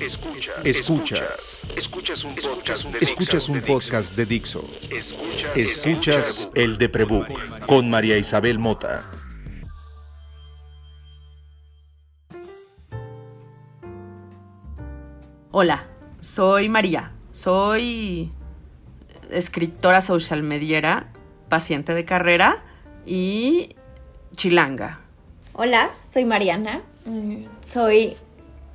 Escuchas. Escuchas. Escuchas un podcast de Escuchas Dixo. un podcast de Dixo. Escuchas, Escuchas el de Prebook con María Isabel Mota. Hola, soy María. Soy escritora social mediera, paciente de carrera y chilanga. Hola, soy Mariana. Mm, Soy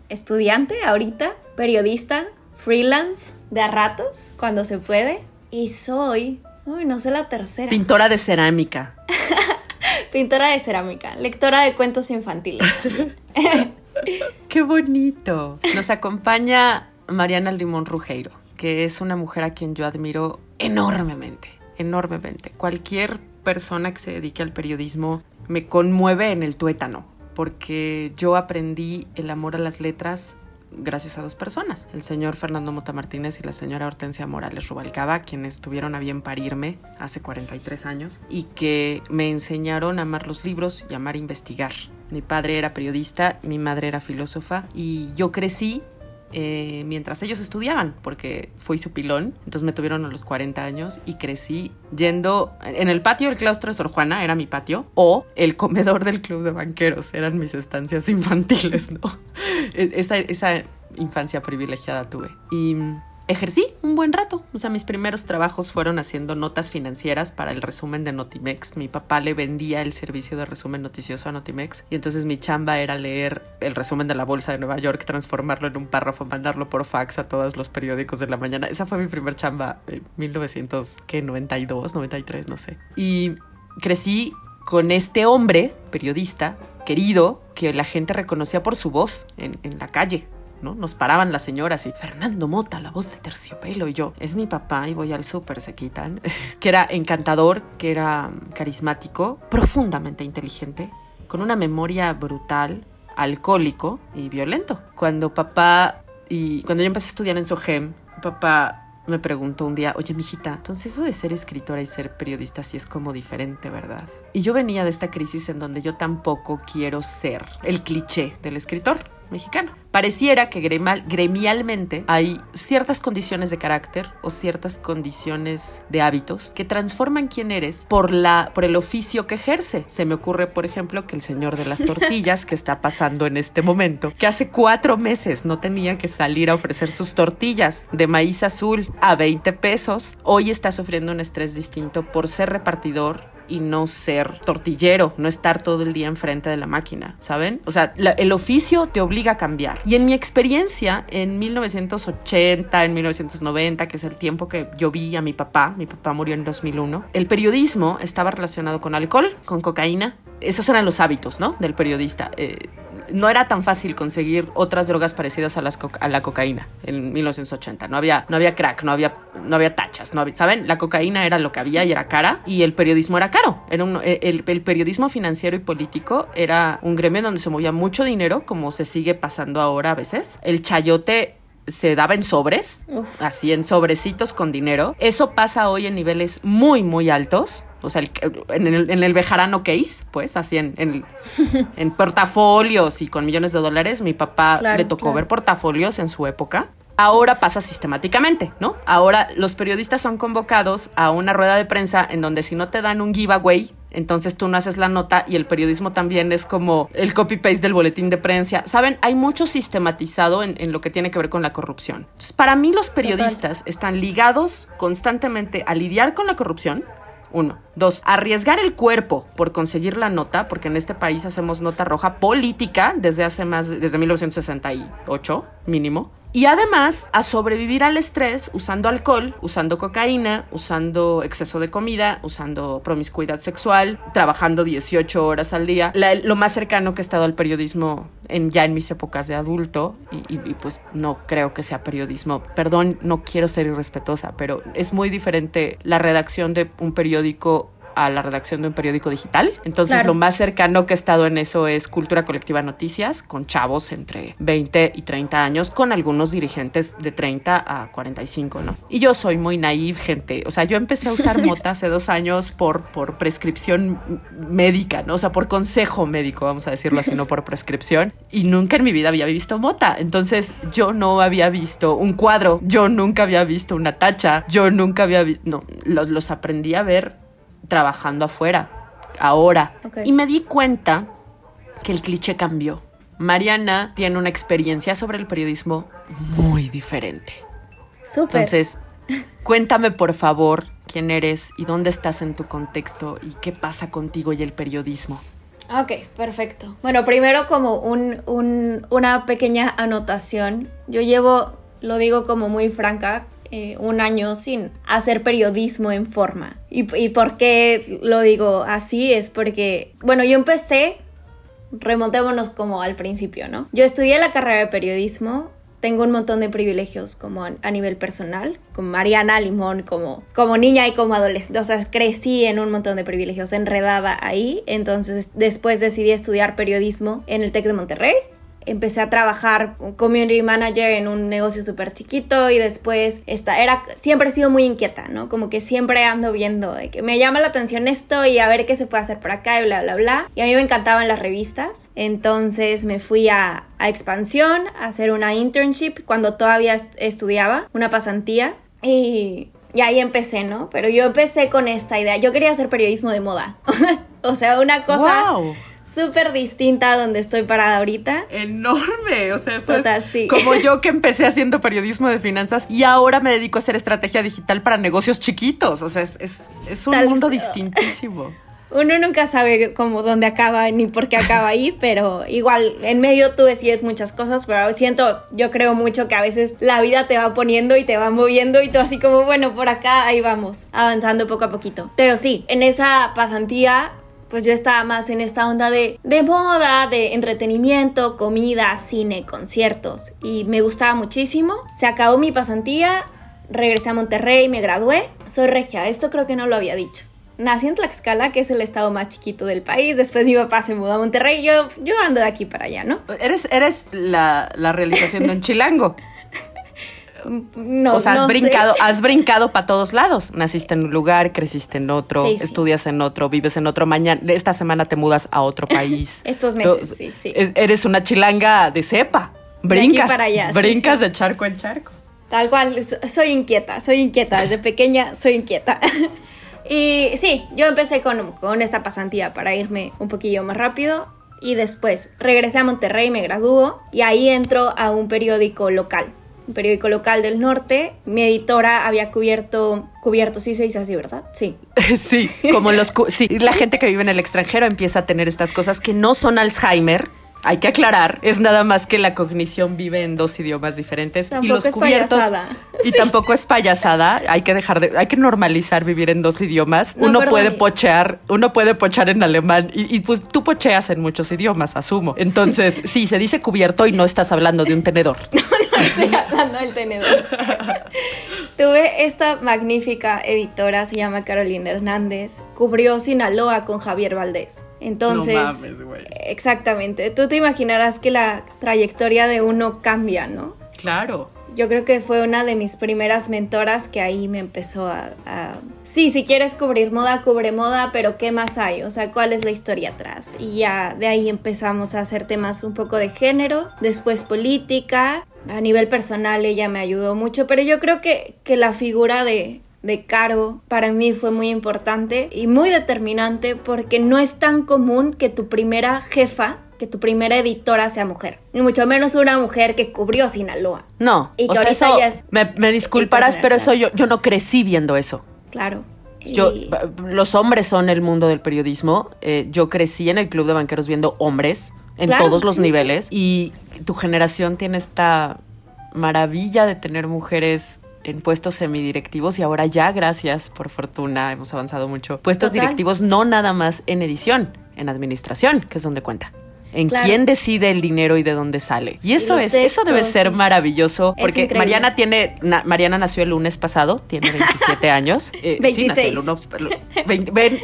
estudiante ahorita, periodista, freelance, de a ratos, cuando se puede. Y soy, uy, no sé la tercera, Pintora de cerámica. pintora de cerámica, lectora de cuentos infantiles. ¡Qué bonito! Nos acompaña Mariana Limón Rugeiro, que es una mujer a quien yo admiro enormemente, enormemente. Cualquier persona que se dedique al periodismo me conmueve en el tuétano, porque yo aprendí el amor a las letras gracias a dos personas, el señor Fernando Mota Martínez y la señora Hortensia Morales Rubalcaba, quienes tuvieron a bien parirme hace 43 años y que me enseñaron a amar los libros y amar investigar. Mi padre era periodista, mi madre era filósofa y yo crecí eh, mientras ellos estudiaban, porque fui su pilón, entonces me tuvieron a los 40 años y crecí yendo en el patio del claustro de Sor Juana, era mi patio, o el comedor del club de banqueros, eran mis estancias infantiles, ¿no? E- esa, esa infancia privilegiada tuve. Y ejercí un buen rato, o sea, mis primeros trabajos fueron haciendo notas financieras para el resumen de Notimex. Mi papá le vendía el servicio de resumen noticioso a Notimex y entonces mi chamba era leer el resumen de la bolsa de Nueva York, transformarlo en un párrafo, mandarlo por fax a todos los periódicos de la mañana. Esa fue mi primer chamba en 1992, 93, no sé. Y crecí con este hombre, periodista, querido, que la gente reconocía por su voz en, en la calle. ¿No? Nos paraban las señoras y Fernando Mota, la voz de terciopelo, y yo, es mi papá y voy al súper, se quitan. que era encantador, que era carismático, profundamente inteligente, con una memoria brutal, alcohólico y violento. Cuando papá y cuando yo empecé a estudiar en Sogem, papá me preguntó un día, oye, mijita, entonces eso de ser escritora y ser periodista sí es como diferente, ¿verdad? Y yo venía de esta crisis en donde yo tampoco quiero ser el cliché del escritor mexicano. Pareciera que gremial- gremialmente hay ciertas condiciones de carácter o ciertas condiciones de hábitos que transforman quién eres por, la, por el oficio que ejerce. Se me ocurre, por ejemplo, que el señor de las tortillas que está pasando en este momento, que hace cuatro meses no tenía que salir a ofrecer sus tortillas de maíz azul a 20 pesos, hoy está sufriendo un estrés distinto por ser repartidor y no ser tortillero, no estar todo el día enfrente de la máquina, ¿saben? O sea, la- el oficio te obliga a cambiar. Y en mi experiencia, en 1980, en 1990, que es el tiempo que yo vi a mi papá, mi papá murió en 2001, el periodismo estaba relacionado con alcohol, con cocaína. Esos eran los hábitos, ¿no? Del periodista. Eh, no era tan fácil conseguir otras drogas parecidas a, las a la cocaína en 1980. No había, no había crack, no había, no había tachas, no había- ¿saben? La cocaína era lo que había y era cara y el periodismo era caro. Era un- eh, el, el periodismo financiero y político era un gremio donde se movía mucho dinero, como se sigue pasando ahora a veces. El chayote se daba en sobres, Uf. así en sobrecitos con dinero. Eso pasa hoy en niveles muy, muy altos. O sea, el- en, el, en el Bejarano case, pues, así en, en, en portafolios y con millones de dólares. Mi papá Claro, le tocó claro. ver portafolios en su época. Ahora pasa sistemáticamente, ¿no? Ahora los periodistas son convocados a una rueda de prensa en donde si no te dan un giveaway, entonces tú no haces la nota y el periodismo también es como el copy-paste del boletín de prensa. Saben, hay mucho sistematizado en, en lo que tiene que ver con la corrupción. Entonces, para mí los periodistas están ligados constantemente a lidiar con la corrupción, uno. Dos, arriesgar el cuerpo por conseguir la nota, porque en este país hacemos nota roja política desde hace más, desde 1968 mínimo. Y además a sobrevivir al estrés usando alcohol, usando cocaína, usando exceso de comida, usando promiscuidad sexual, trabajando 18 horas al día. Lo más cercano que he estado al periodismo en, ya en mis épocas de adulto, y- y pues no creo que sea periodismo. Perdón, no quiero ser irrespetuosa, pero es muy diferente la redacción de un periódico a la redacción de un periódico digital. Entonces, Claro. lo más cercano que he estado en eso es Cultura Colectiva Noticias, con chavos entre 20 y 30 años, con algunos dirigentes de 30 a 45, ¿no? Y yo soy muy naive, gente. O sea, yo empecé a usar mota hace dos años por, por prescripción médica, ¿no? O sea, por consejo médico, vamos a decirlo así, no por prescripción. Y nunca en mi vida había visto mota. Entonces, yo no había visto un cuadro, yo nunca había visto una tacha, yo nunca había visto, no, los, los aprendí a ver trabajando afuera, ahora. Y me di cuenta que el cliché cambió. Mariana tiene una experiencia sobre el periodismo muy diferente. Súper. Entonces, cuéntame por favor quién eres y dónde estás en tu contexto y qué pasa contigo y el periodismo. Ok, perfecto. Bueno, primero como un, un- una pequeña anotación. Yo llevo, lo digo como muy franca, eh, un año sin hacer periodismo en forma. Y, y por qué lo digo así es porque, bueno, yo empecé, remontémonos como al principio, ¿no? Yo estudié la carrera de periodismo. Tengo un montón de privilegios como a, nivel personal, como Mariana Limón, como, como niña y como adolescente. O sea, crecí en un montón de privilegios, enredada ahí. Entonces, después decidí estudiar periodismo en el TEC de Monterrey. Empecé a trabajar community manager en un negocio súper chiquito y después esta, era, siempre he sido muy inquieta, ¿no? Como que siempre ando viendo de que me llama la atención esto y a ver qué se puede hacer por acá y bla, bla, bla. Y a mí me encantaban las revistas. Entonces me fui a, a Expansión a hacer una internship cuando todavía est- estudiaba, una pasantía. Y, y ahí empecé, ¿no? Pero yo empecé con esta idea. Yo quería hacer periodismo de moda. o sea, una cosa ¡Wow! Súper distinta a donde estoy parada ahorita. Enorme, o sea, eso Total, es sí. como yo que empecé haciendo periodismo de finanzas y ahora me dedico a hacer estrategia digital para negocios chiquitos, o sea, es, es, es un Tal- mundo distintísimo. Uno nunca sabe cómo dónde acaba ni por qué acaba ahí, pero igual en medio tú decides muchas cosas, pero siento, yo creo mucho que a veces la vida te va poniendo y te va moviendo y tú así como, bueno, por acá ahí vamos, avanzando poco a poquito. Pero sí, en esa pasantía pues yo estaba más en esta onda de, de moda, de entretenimiento, comida, cine, conciertos y me gustaba muchísimo. Se acabó mi pasantía, regresé a Monterrey, me gradué. Soy regia, esto creo que no lo había dicho. Nací en Tlaxcala, que es el estado más chiquito del país. Después mi papá se mudó a Monterrey. Yo, yo ando de aquí para allá, ¿no? Eres, eres la, la realización de un chilango. No, o sea, has no sé. brincado, has brincado para todos lados. Naciste en un lugar, creciste en otro, Sí, sí. estudias en otro, vives en otro. Mañana, esta semana te mudas a otro país. Estos meses, sí, sí. es- eres una chilanga de cepa. De Brincas, para allá, sí, brincas sí. de charco en charco. Tal cual, so- soy inquieta, soy inquieta, desde pequeña soy inquieta. y sí, yo empecé con, con esta pasantía para irme un poquillo más rápido y después regresé a Monterrey, me graduó y ahí entro a un periódico local, un periódico local del norte. Mi editora había cubierto, cubierto, sí se dice así, ¿verdad? Sí. Sí, como los sí, la gente que vive en el extranjero empieza a tener estas cosas que no son Alzheimer. Hay que aclarar, es nada más que la cognición vive en dos idiomas diferentes y los es cubiertos payasada. y tampoco es payasada. Hay que dejar de, hay que normalizar vivir en dos idiomas. No, uno perdón. puede pochear, uno puede pochear en alemán y, y, pues tú pocheas en muchos idiomas, asumo. Entonces, sí, se dice cubierto y no estás hablando de un tenedor. No estoy hablando del tenedor. Tuve esta magnífica editora, se llama Carolina Hernández, cubrió Sinaloa con Javier Valdés. Entonces, No mames, güey. exactamente, tú te imaginarás que la trayectoria de uno cambia, ¿no? Claro. Yo creo que fue una de mis primeras mentoras que ahí me empezó a, a- Sí, si quieres cubrir moda, cubre moda, pero ¿qué más hay? O sea, ¿cuál es la historia atrás? Y ya de ahí empezamos a hacer temas un poco de género, después política. A nivel personal ella me ayudó mucho, pero yo creo que, que la figura de, de Caro para mí fue muy importante y muy determinante porque no es tan común que tu primera jefa, que tu primera editora sea mujer. Ni mucho menos una mujer que cubrió Sinaloa. No, Y o que sea, ahorita eso, ya es me, me disculparás, pero eso yo, yo no crecí viendo eso. Claro. Yo, Y- los hombres son el mundo del periodismo. Eh, yo crecí en el club de banqueros viendo hombres en Claro, todos los sí, niveles y tu generación tiene esta maravilla de tener mujeres en puestos semidirectivos y ahora ya, gracias, por fortuna, hemos avanzado mucho. Puestos Total. directivos no nada más en edición, en administración, que es donde cuenta. En Claro. quién decide el dinero y de dónde sale. Y eso es, eso debe ser sí. maravilloso, porque. Mariana tiene, na- Mariana nació el lunes pasado, tiene 27 años. Eh, Sí, nació el 26. uno-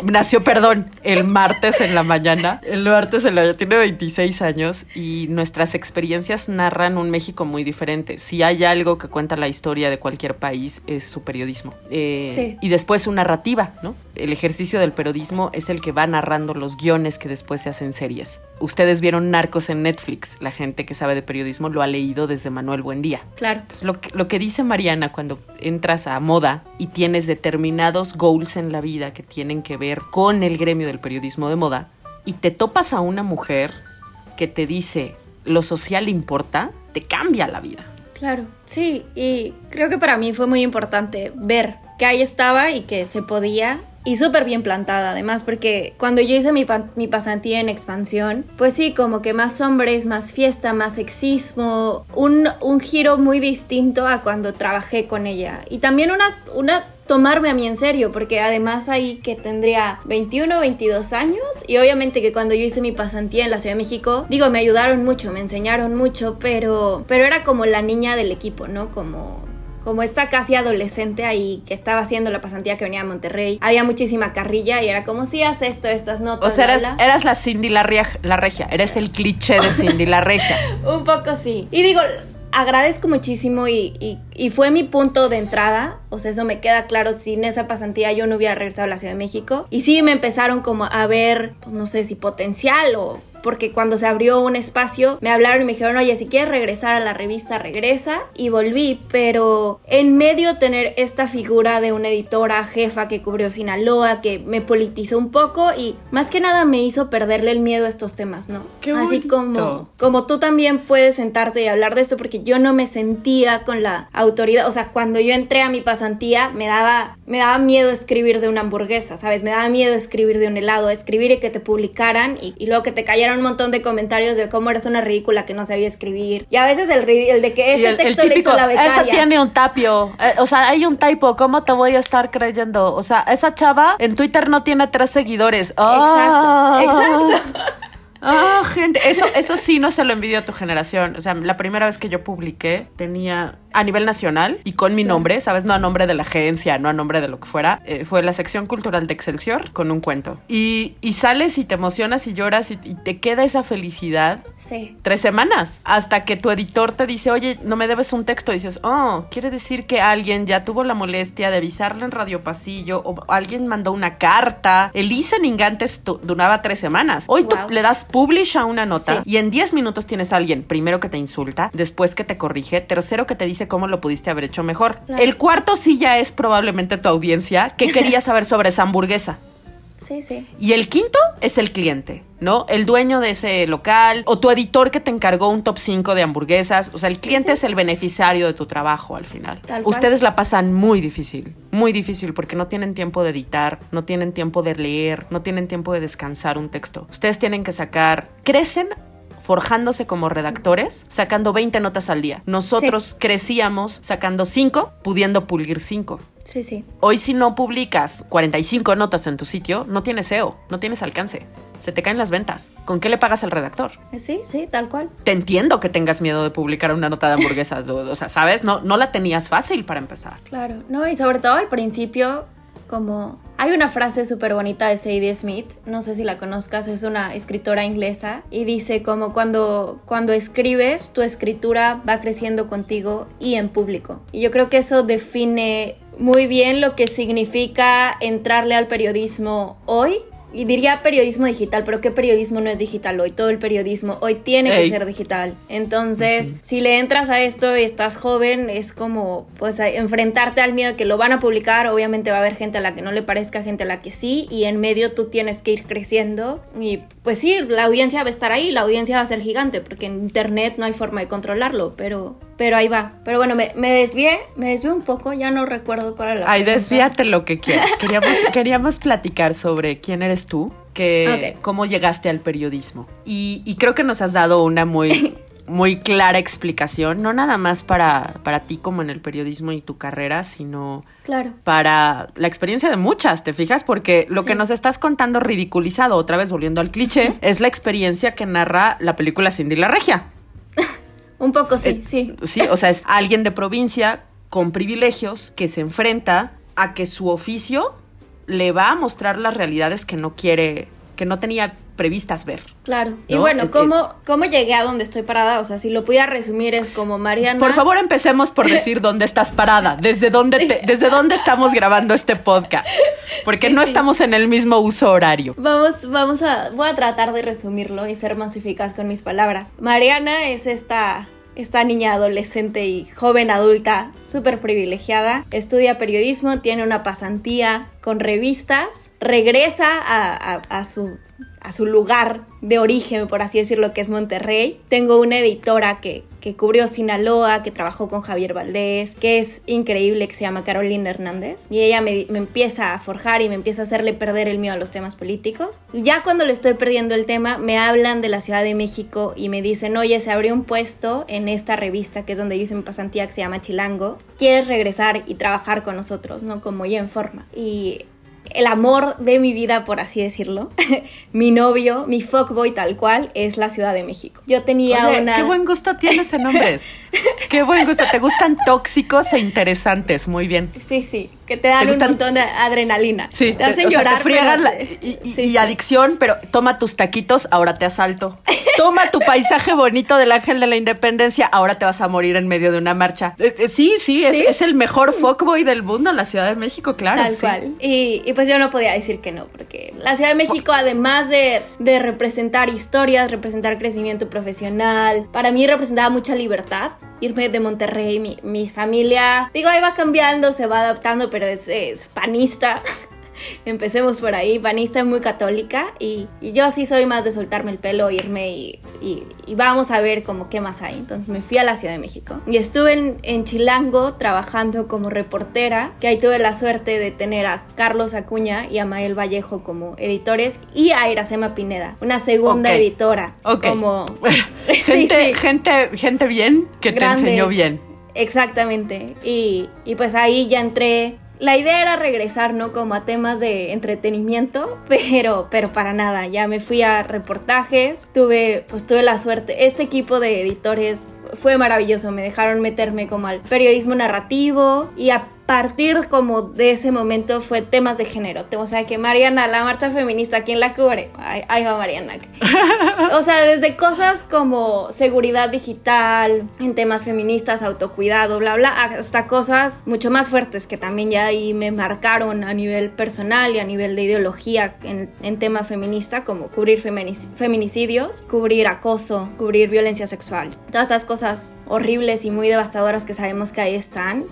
nació, perdón, el martes en la mañana. El martes en la tiene 26 años y nuestras experiencias narran un México muy diferente. Si hay algo que cuenta la historia de cualquier país es su periodismo. Eh, Sí. Y después su narrativa, ¿no? El ejercicio del periodismo es el que va narrando los guiones que después se hacen series. Ustedes vieron Narcos en Netflix. La gente que sabe de periodismo lo ha leído desde Manuel Buendía. Claro. Entonces, lo, que, lo que dice Mariana cuando entras a moda y tienes determinados goals en la vida que tienen que ver con el gremio del periodismo de moda y te topas a una mujer que te dice lo social importa, te cambia la vida. Claro, sí, y creo que para mí fue muy importante ver que ahí estaba y que se podía. Y súper bien plantada además, porque cuando yo hice mi, mi pasantía en expansión, pues sí, como que más hombres, más fiesta, más sexismo, un, un giro muy distinto a cuando trabajé con ella. Y también unas, unas tomarme a mí en serio, porque además ahí que tendría 21, 22 años, y obviamente que cuando yo hice mi pasantía en la Ciudad de México, digo, me ayudaron mucho, me enseñaron mucho, pero, pero era como la niña del equipo, ¿no? Como como esta casi adolescente ahí que estaba haciendo la pasantía que venía a Monterrey. Había muchísima carrilla y era como si haz esto, estas notas. O sea, eras, bla, bla". eras la Cindy la regia, eres el cliché de Cindy la regia. Un poco sí. Y digo, agradezco muchísimo y, y- y fue mi punto de entrada. O sea, eso me queda claro. Sin esa pasantía yo no hubiera regresado a la Ciudad de México. Y sí me empezaron como a ver, pues no sé si potencial o... Porque cuando se abrió un espacio, me hablaron y me dijeron, oye, si quieres regresar a la revista, regresa. Y volví, pero en medio tener esta figura de una editora jefa que cubrió Sinaloa, que me politizó un poco y más que nada me hizo perderle el miedo a estos temas, ¿no? Qué Así como como tú también puedes sentarte y hablar de esto porque yo no me sentía con la autoridad, o sea, cuando yo entré a mi pasantía me daba me daba miedo escribir de una hamburguesa, ¿sabes? Me daba miedo escribir de un helado, escribir y que te publicaran y, y luego que te cayeran un montón de comentarios de cómo eres una ridícula que no sabía escribir. Y a veces el, el de que este el- el texto le hizo la esa becaria. tiene un tapio. Eh, o sea, hay un typo. ¿Cómo te voy a estar creyendo? O sea, esa chava en Twitter no tiene tres seguidores. Ah. exacto. Ah, gente, eso, eso sí no se lo envidio a tu generación. O sea, la primera vez que yo publiqué tenía a nivel nacional y con mi nombre, ¿sabes? No a nombre de la agencia, no a nombre de lo que fuera. eh, fue la sección cultural de Excelsior con un cuento. Y, y sales y te emocionas y lloras y, y te queda esa felicidad Sí. tres semanas hasta que tu editor te dice, oye, no me debes un texto. Y dices, oh, quiere decir que alguien ya tuvo la molestia de avisarle en Radio Pasillo o alguien mandó una carta. El listening antes duraba tres semanas. Hoy Wow. tú le das publish a una nota Sí. y en 10 minutos tienes a alguien, primero que te insulta, después que te corrige, tercero que te dice cómo lo pudiste haber hecho mejor. El cuarto sí ya es probablemente tu audiencia que quería saber sobre esa hamburguesa. Sí, sí. Y el quinto es el cliente, ¿no? El dueño de ese local o tu editor que te encargó un top 5 de hamburguesas. O sea, el cliente sí. es el beneficiario de tu trabajo al final. Tal cual. Ustedes la pasan muy difícil, muy difícil porque no tienen tiempo de editar, no tienen tiempo de leer, no tienen tiempo de descansar un texto. Ustedes tienen que sacar, crecen forjándose como redactores, sacando 20 notas al día. Nosotros crecíamos sacando 5, pudiendo pulir 5. Sí, sí. Hoy si no publicas 45 notas en tu sitio, no tienes SEO, no tienes alcance. Se te caen las ventas. ¿Con qué le pagas al redactor? Sí, sí, tal cual. Te entiendo que tengas miedo de publicar una nota de hamburguesas. o, o sea, ¿sabes? No, no la tenías fácil para empezar. Claro, no, y sobre todo al principio, como hay una frase súper bonita de Sadie Smith, no sé si la conozcas, es una escritora inglesa, y dice como cuando, cuando escribes, tu escritura va creciendo contigo y en público. Y yo creo que eso define muy bien lo que significa entrarle al periodismo hoy. Y diría periodismo digital, pero ¿qué periodismo no es digital hoy? Todo el periodismo hoy tiene Ey. que ser digital. Entonces, si le entras a esto y estás joven, es como pues enfrentarte al miedo de que lo van a publicar. Obviamente va a haber gente a la que no le parezca, gente a la que sí, y en medio tú tienes que ir creciendo. Y pues sí, la audiencia va a estar ahí, la audiencia va a ser gigante, porque en internet no hay forma de controlarlo, pero, pero ahí va. Pero bueno, me, me desvié, me desvié un poco, ya no recuerdo cuál era la Ay, desvíate lo que quieras. Queríamos, queríamos platicar sobre quién eres tú, que Ok. cómo llegaste al periodismo. Y, y creo que nos has dado una muy, muy clara explicación, no nada más para, para ti como en el periodismo y tu carrera, sino Claro. para la experiencia de muchas, ¿te fijas? Porque lo que nos estás contando ridiculizado, otra vez volviendo al cliché, es la experiencia que narra la película Cindy la Regia. Un poco sí, Eh, sí. Sí, o sea, es alguien de provincia con privilegios que se enfrenta a que su oficio le va a mostrar las realidades que no quiere, que no tenía previstas ver. Claro. Y ¿No? bueno, Eh, ¿cómo, ¿cómo llegué a donde estoy parada? O sea, si lo pudiera resumir es como Mariana. Por favor, empecemos por decir dónde estás parada, desde dónde, te- desde dónde estamos grabando este podcast, porque Sí, no sí. estamos en el mismo uso horario. Vamos, vamos a. Voy a tratar de resumirlo y ser más eficaz con mis palabras. Mariana es esta. Esta niña adolescente y joven adulta súper privilegiada, estudia periodismo, tiene una pasantía con revistas, regresa a, a- su, a su lugar de origen, por así decirlo, que es Monterrey. Tengo una editora que, que cubrió Sinaloa, que trabajó con Javier Valdés, que es increíble, que se llama Carolina Hernández. Y ella me, me empieza a forjar y me empieza a hacerle perder el miedo a los temas políticos. Ya cuando le estoy perdiendo el tema, me hablan de la Ciudad de México y me dicen, oye, se abrió un puesto en esta revista, que es donde yo hice mi pasantía, que se llama Chilango. ¿Quieres regresar y trabajar con nosotros, no? Como ya en forma. Y el amor de mi vida, por así decirlo, mi novio, mi fuckboy tal cual, es la Ciudad de México. Yo tenía Oye, una... qué buen gusto tienes en hombres. Qué buen gusto. Te gustan tóxicos e interesantes. Muy bien. Sí, sí, que te dan ¿Te un montón de adrenalina. Sí, te hacen o sea, llorar. te friegan pero la- te- y, y- sí, y sí. adicción, pero toma tus taquitos, ahora te asalto. Toma tu paisaje bonito del Ángel de la Independencia, ahora te vas a morir en medio de una marcha. Eh, eh, sí, sí, es, ¿Sí? es el mejor fuckboy del mundo en la Ciudad de México, claro. Tal cual. Y, y pues yo no podía decir que no, porque la Ciudad de México, además de, de representar historias, representar crecimiento profesional, para mí representaba mucha libertad. Irme de Monterrey, mi, mi familia, digo, ahí va cambiando, se va adaptando, pero es, es panista. Empecemos por ahí, panista muy católica y, y yo sí soy más de soltarme el pelo, irme y, y- y vamos a ver como qué más hay. Entonces me fui a la Ciudad de México y estuve en, en Chilango trabajando como reportera, que ahí tuve la suerte de tener a Carlos Acuña y a Mael Vallejo como editores y a Iracema Pineda, una segunda editora. Ok. Como... Gente, sí. gente, gente bien que te enseñó bien. Exactamente. Y, y pues ahí ya entré. La idea era regresar, ¿no? Como a temas de entretenimiento, pero, pero para nada. Ya me fui a reportajes, tuve, pues tuve la suerte. Este equipo de editores fue maravilloso. Me dejaron meterme como al periodismo narrativo y a partir como de ese momento fue temas de género. O sea que Mariana, la marcha feminista, ¿quién la cubre? Ahí, ahí va Mariana. O sea, desde cosas como seguridad digital, en temas feministas, autocuidado, bla, bla, hasta cosas mucho más fuertes que también ya ahí me marcaron a nivel personal y a nivel de ideología en, en tema feminista, como cubrir feminic- feminicidios, cubrir acoso, cubrir violencia sexual. Todas estas cosas horribles y muy devastadoras que sabemos que ahí están,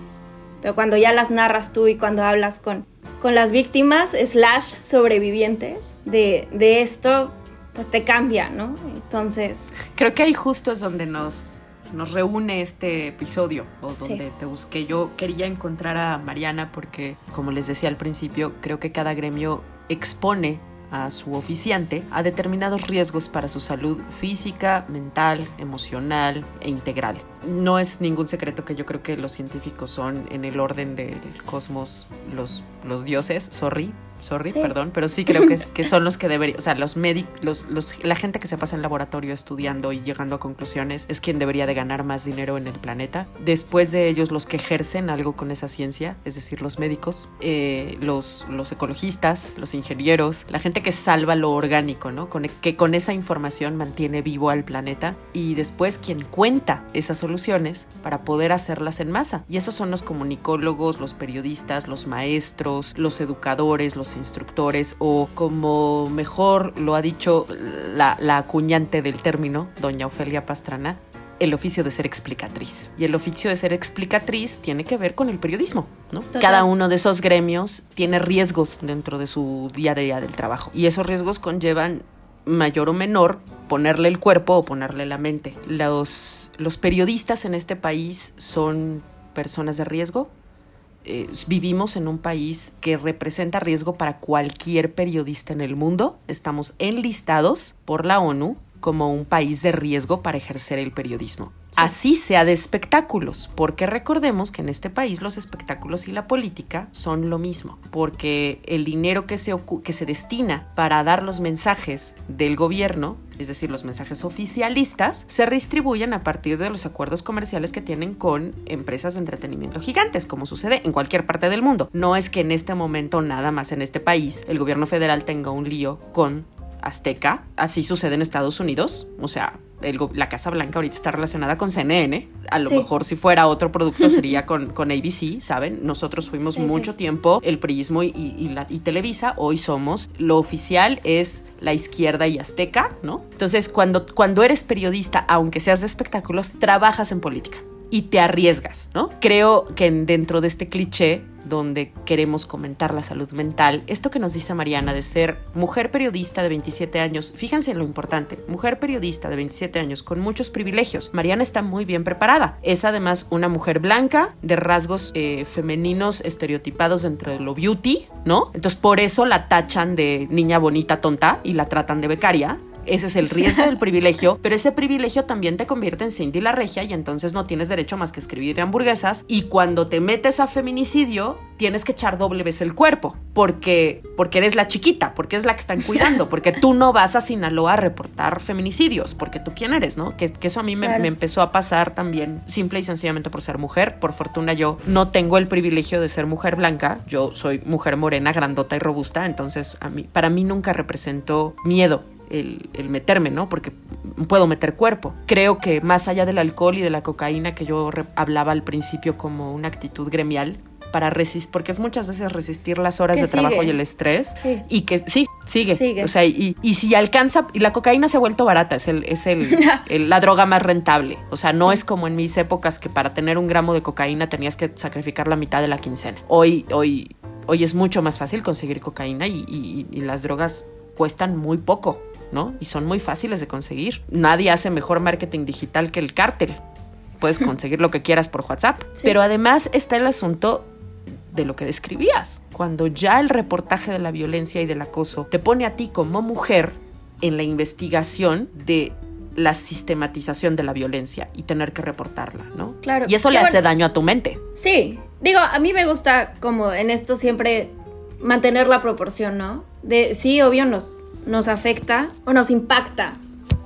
pero cuando ya las narras tú y cuando hablas con, con las víctimas, slash sobrevivientes de, de esto, pues te cambia, ¿no? Entonces, Creo que ahí justo es donde nos, nos reúne este episodio, o Sí. donde te busqué. Yo quería encontrar a Mariana porque, como les decía al principio, creo que cada gremio expone a su oficiante a determinados riesgos para su salud física, mental, emocional e integral. No es ningún secreto que yo creo que los científicos son en el orden del cosmos los, los dioses, sorry, sorry, Sí. perdón, pero sí creo que, que son los que deberían, o sea, los médicos, los, los- la gente que se pasa en laboratorio estudiando y llegando a conclusiones es quien debería de ganar más dinero en el planeta. Después de ellos, los que ejercen algo con esa ciencia, es decir, los médicos, eh, los, los ecologistas, los ingenieros, la gente que salva lo orgánico, ¿no? Con- que con esa información mantiene vivo al planeta y después quien cuenta esas soluciones para poder hacerlas en masa. Y esos son los comunicólogos, los periodistas, los maestros, los educadores, los instructores o como mejor lo ha dicho la, la acuñante del término, doña Ofelia Pastrana, el oficio de ser explicatriz. Y el oficio de ser explicatriz tiene que ver con el periodismo, ¿no? Total. Cada uno de esos gremios tiene riesgos dentro de su día a día del trabajo. Y esos riesgos conllevan mayor o menor ponerle el cuerpo o ponerle la mente. Los, los periodistas en este país son personas de riesgo. Eh, vivimos en un país que representa riesgo para cualquier periodista en el mundo. Estamos enlistados por la ONU como un país de riesgo para ejercer el periodismo. Así sea de espectáculos, porque recordemos que en este país los espectáculos y la política son lo mismo, porque el dinero que se, que se destina para dar los mensajes del gobierno es decir, los mensajes oficialistas, se redistribuyen a partir de los acuerdos comerciales que tienen con empresas de entretenimiento gigantes, como sucede en cualquier parte del mundo. No es que en este momento, nada más en este país, el gobierno federal tenga un lío con Azteca. Así sucede en Estados Unidos. O sea, la Casa Blanca ahorita está relacionada con CNN. A lo mejor si fuera otro producto sería con, con ABC, ¿saben? Nosotros fuimos mucho tiempo el Prismo y, la, y Televisa. Hoy somos, lo oficial es la izquierda y Azteca, ¿no? Entonces, cuando, cuando eres periodista, aunque seas de espectáculos, trabajas en política y te arriesgas, ¿no? Creo que dentro de este cliché donde queremos comentar la salud mental, esto que nos dice Mariana de ser mujer periodista de 27 años, fíjense en lo importante, mujer periodista de 27 años con muchos privilegios. Mariana está muy bien preparada. Es además una mujer blanca de rasgos eh, femeninos estereotipados dentro de lo beauty, ¿no? Entonces por eso la tachan de niña bonita tonta y la tratan de becaria ese es el riesgo del privilegio, pero ese privilegio también te convierte en Cindy la regia y entonces no tienes derecho más que escribir hamburguesas. Y cuando te metes a feminicidio, tienes que echar doble vez el cuerpo, porque, porque eres la chiquita, porque es la que están cuidando, porque tú no vas a Sinaloa a reportar feminicidios, porque tú quién eres, ¿no? Que, eso a mí me, me, empezó a pasar también, simple y sencillamente por ser mujer. Por fortuna yo no tengo el privilegio de ser mujer blanca, yo soy mujer morena, grandota y robusta, entonces a mí, para mí nunca representó miedo el, meterme, ¿no? Porque puedo meter cuerpo. Creo que más allá del alcohol y de la cocaína que yo hablaba al principio como una actitud gremial, para resistir, porque es muchas veces resistir las horas de trabajo y el estrés. Sí. Y que sí, sigue. sigue. O sea, y, y, si alcanza, y la cocaína se ha vuelto barata, es, el, es el, la droga más rentable. O sea, no es como en mis épocas que para tener un gramo de cocaína tenías que sacrificar la mitad de la quincena. Hoy, hoy, hoy es mucho más fácil conseguir cocaína y, y las drogas cuestan muy poco. ¿No? Y son muy fáciles de conseguir. Nadie hace mejor marketing digital que el cártel. Puedes conseguir lo que quieras por WhatsApp. Pero además está el asunto de lo que describías. Cuando ya el reportaje de la violencia y del acoso te pone a ti como mujer en la investigación de la sistematización de la violencia y tener que reportarla, ¿no? Claro. Y eso le hace daño a tu mente. Sí. Digo, a mí me gusta como en esto siempre mantener la proporción, ¿no? De sí, obvio nos nos afecta o nos impacta.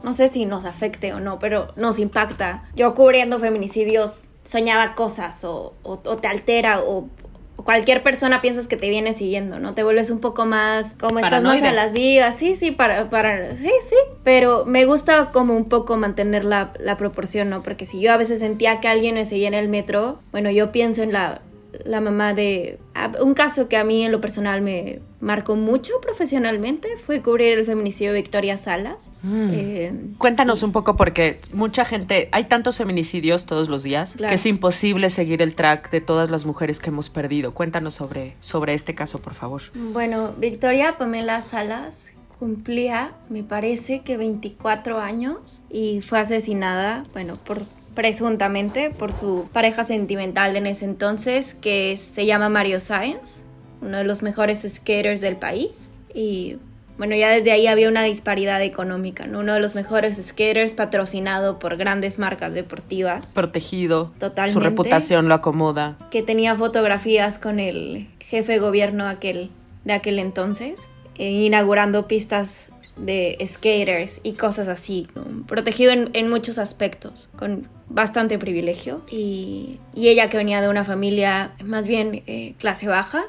No sé si nos afecte o no, pero nos impacta. Yo cubriendo feminicidios soñaba cosas o, te altera o, cualquier persona piensas que te viene siguiendo, ¿no? Te vuelves un poco más como estás más a las vivas, sí, sí, para, para, sí, sí, pero me gusta como un poco mantener la, la proporción, ¿no? Porque si yo a veces sentía que alguien me seguía en el metro, bueno, yo pienso en la, la mamá de... Un caso que a mí en lo personal me marcó mucho profesionalmente fue cubrir el feminicidio de Victoria Salas. Mm. Eh, Cuéntanos un poco porque mucha gente, hay tantos feminicidios todos los días que es imposible seguir el track de todas las mujeres que hemos perdido. Cuéntanos sobre, sobre este caso, por favor. Bueno, Victoria Pamela Salas cumplía, me parece que 24 años y fue asesinada, bueno, por presuntamente por su pareja sentimental en ese entonces, que se llama Mario Sáenz, uno de los mejores skaters del país. Y bueno, ya desde ahí había una disparidad económica, ¿no? Uno de los mejores skaters patrocinado por grandes marcas deportivas. Protegido. Totalmente. Su reputación lo acomoda. Que tenía fotografías con el jefe de gobierno aquel, de aquel entonces, eh, inaugurando pistas de skaters y cosas así, protegido en, muchos aspectos, con bastante privilegio. Y, ella que venía de una familia más bien eh, clase baja,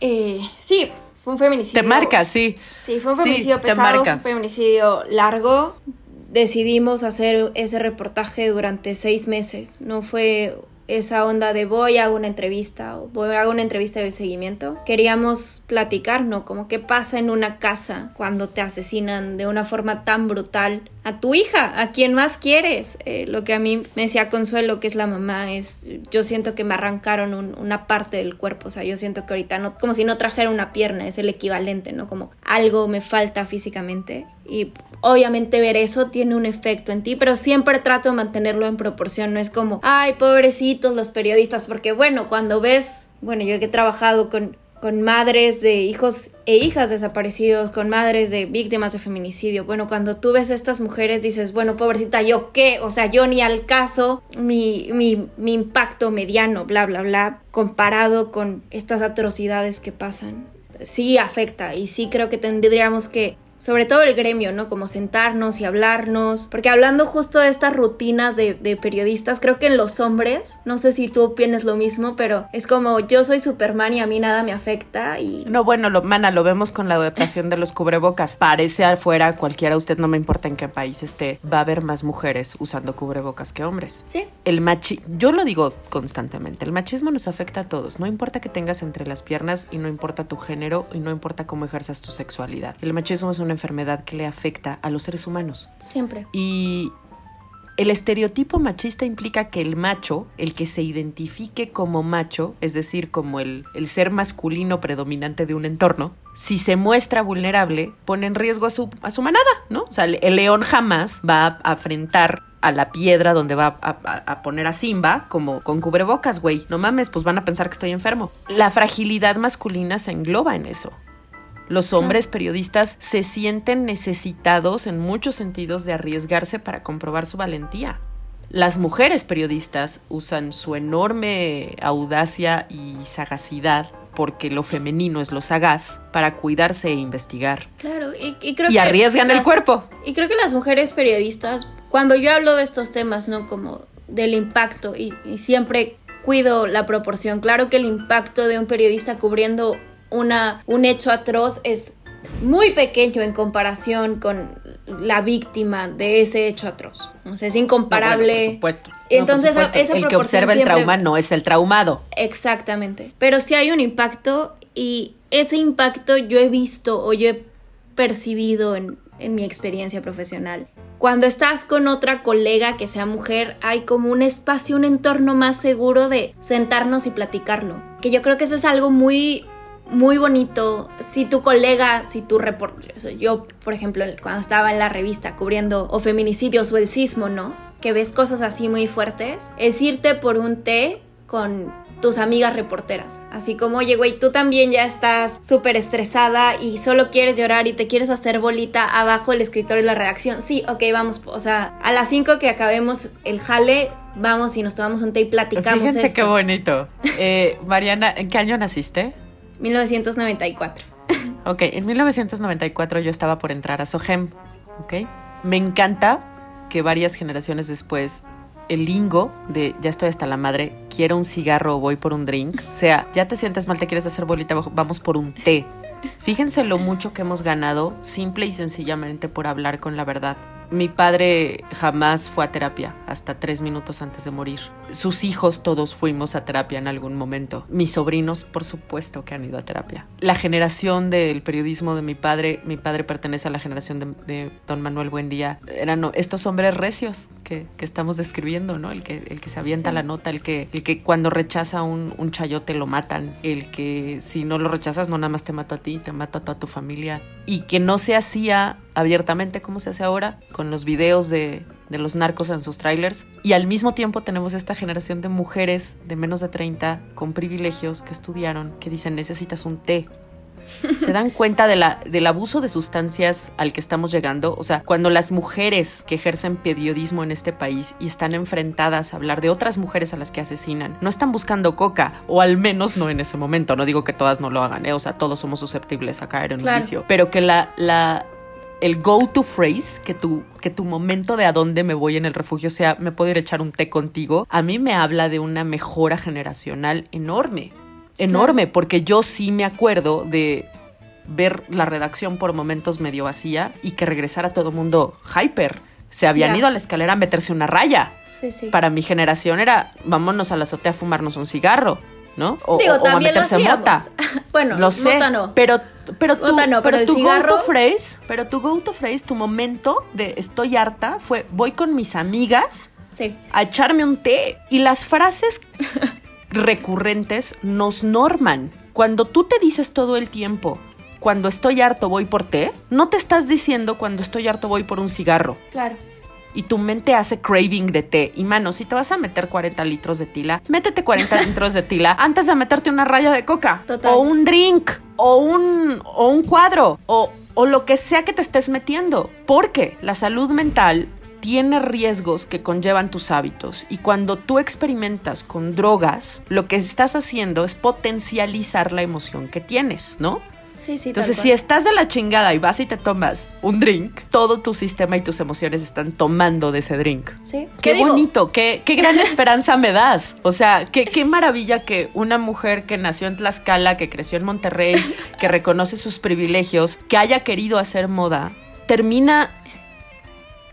eh, sí, fue un feminicidio. Te marca, sí. Sí, fue un feminicidio pesado, fue un feminicidio largo. Decidimos hacer ese reportaje durante seis meses. No fue esa onda de voy, hago una entrevista o voy, hago una entrevista de seguimiento. Queríamos platicar, ¿no? Como qué pasa en una casa cuando te asesinan de una forma tan brutal a tu hija, a quien más quieres. Eh, lo que a mí me decía Consuelo, que es la mamá, es yo siento que me arrancaron una parte del cuerpo, o sea, yo siento que ahorita no, como si no trajera una pierna, es el equivalente, ¿no? Como algo me falta físicamente. Y obviamente ver eso tiene un efecto en ti, pero siempre trato de mantenerlo en proporción, no es como, ay, pobrecitos los periodistas, porque bueno, cuando ves, bueno, yo que he trabajado con con madres de hijos e hijas desaparecidos, con madres de víctimas de feminicidio. Bueno, cuando tú ves a estas mujeres dices, bueno, pobrecita, ¿yo qué? O sea, yo ni al caso, mi, mi, mi impacto mediano, bla, bla, bla, comparado con estas atrocidades que pasan. Sí afecta y sí creo que tendríamos que sobre todo el gremio, ¿no? Como sentarnos y hablarnos, porque hablando justo de estas rutinas de, periodistas, creo que en los hombres, no sé si tú opinas lo mismo, pero es como yo soy Superman y a mí nada me afecta y... No, bueno, lo, mana, lo vemos con la adaptación de los cubrebocas. Parece afuera, cualquiera, usted no me importa en qué país esté, va a haber más mujeres usando cubrebocas que hombres. Sí. El machi... Yo lo digo constantemente, el machismo nos afecta a todos, no importa que tengas entre las piernas y no importa tu género y no importa cómo ejerzas tu sexualidad. El machismo es una enfermedad que le afecta a los seres humanos. Siempre. Y el estereotipo machista implica que el macho, el que se identifique como macho, es decir, como el, el, ser masculino predominante de un entorno, si se muestra vulnerable, pone en riesgo a su, a su manada, ¿no? O sea, el, el león jamás va a afrentar a la piedra donde va a, a, a, poner a Simba como con cubrebocas, güey. No mames, pues van a pensar que estoy enfermo. La fragilidad masculina se engloba en eso. Los hombres periodistas se sienten necesitados en muchos sentidos de arriesgarse para comprobar su valentía. Las mujeres periodistas usan su enorme audacia y sagacidad porque lo femenino es lo sagaz, para cuidarse e investigar. Claro, y, y creo y que arriesgan las, el cuerpo. Y creo que las mujeres periodistas, cuando yo hablo de estos temas, ¿no? Como del impacto, y, y siempre cuido la proporción. Claro que el impacto de un periodista cubriendo una, un hecho atroz es muy pequeño en comparación con la víctima de ese hecho atroz. O sea, es incomparable. No, bueno, por supuesto. Entonces, no, por supuesto. esa el que observa el siempre... trauma no es el traumado. Exactamente. Pero sí hay un impacto y ese impacto yo he visto o yo he percibido en, en mi experiencia profesional. Cuando estás con otra colega que sea mujer, hay como un espacio, un entorno más seguro de sentarnos y platicarlo. Que yo creo que eso es algo muy muy bonito. Si tu colega, si tu reportero, yo, por ejemplo, cuando estaba en la revista cubriendo o feminicidios o el sismo, ¿no? Que ves cosas así muy fuertes, es irte por un té con tus amigas reporteras. Así como, oye, güey, tú también ya estás súper estresada y solo quieres llorar y te quieres hacer bolita abajo del escritorio y la redacción. Sí, ok, vamos, o sea, a las 5 que acabemos el jale, vamos y nos tomamos un té y platicamos. Fíjense esto. qué bonito. Eh, Mariana, ¿en qué año naciste? 1994. Ok, en 1994 yo estaba por entrar a SOGEM, ok. Me encanta que varias generaciones después el lingo de ya estoy hasta la madre, quiero un cigarro o voy por un drink, o sea, ya te sientes mal, te quieres hacer bolita, vamos por un té. Fíjense lo mucho que hemos ganado simple y sencillamente por hablar con la verdad. Mi padre jamás fue a terapia hasta tres minutos antes de morir. Sus hijos todos fuimos a terapia en algún momento. Mis sobrinos, por supuesto que han ido a terapia. La generación del periodismo de mi padre, mi padre pertenece a la generación de, de don Manuel Buendía. Eran no, estos hombres recios que, que, estamos describiendo, ¿no? El que, el que se avienta sí. la nota, el que, el que cuando rechaza un, un chayote lo matan, el que si no lo rechazas no nada más te mato a ti, te mato a toda tu familia. Y que no se hacía abiertamente como se hace ahora, con los videos de, de, los narcos en sus trailers. Y al mismo tiempo tenemos esta generación de mujeres de menos de 30 con privilegios que estudiaron, que dicen necesitas un té. Se dan cuenta de la, del abuso de sustancias al que estamos llegando. O sea, cuando las mujeres que ejercen periodismo en este país y están enfrentadas a hablar de otras mujeres a las que asesinan, no están buscando coca, o al menos no en ese momento. No digo que todas no lo hagan, ¿eh? o sea, todos somos susceptibles a caer en claro. un vicio. Pero que la, la, el go-to phrase, que tu, que tu momento de a dónde me voy en el refugio sea, me puedo ir a echar un té contigo, a mí me habla de una mejora generacional enorme. Enorme, porque yo sí me acuerdo de ver la redacción por momentos medio vacía y que regresara todo mundo hyper. Se habían yeah. ido a la escalera a meterse una raya. Sí, sí. Para mi generación era, vámonos a la azotea a fumarnos un cigarro, ¿no? O, Digo, o, o a meterse mota. bueno, lo sé, mota no. pero pero tu, no, pero, pero tu cigarro... go to phrase, pero tu go to phrase, tu momento de estoy harta fue voy con mis amigas sí. a echarme un té y las frases recurrentes nos norman. Cuando tú te dices todo el tiempo, cuando estoy harto voy por té, no te estás diciendo cuando estoy harto voy por un cigarro. Claro. Y tu mente hace craving de té. Y mano, si te vas a meter 40 litros de tila, métete 40 litros de tila antes de meterte una raya de coca Total. o un drink o un, o un cuadro o, o lo que sea que te estés metiendo. Porque la salud mental tiene riesgos que conllevan tus hábitos y cuando tú experimentas con drogas, lo que estás haciendo es potencializar la emoción que tienes, ¿no? Sí, sí. Entonces, si estás de la chingada y vas y te tomas un drink, todo tu sistema y tus emociones están tomando de ese drink. Sí. Qué digo? bonito, qué, qué gran esperanza me das. O sea, qué, qué maravilla que una mujer que nació en Tlaxcala, que creció en Monterrey, que reconoce sus privilegios, que haya querido hacer moda, termina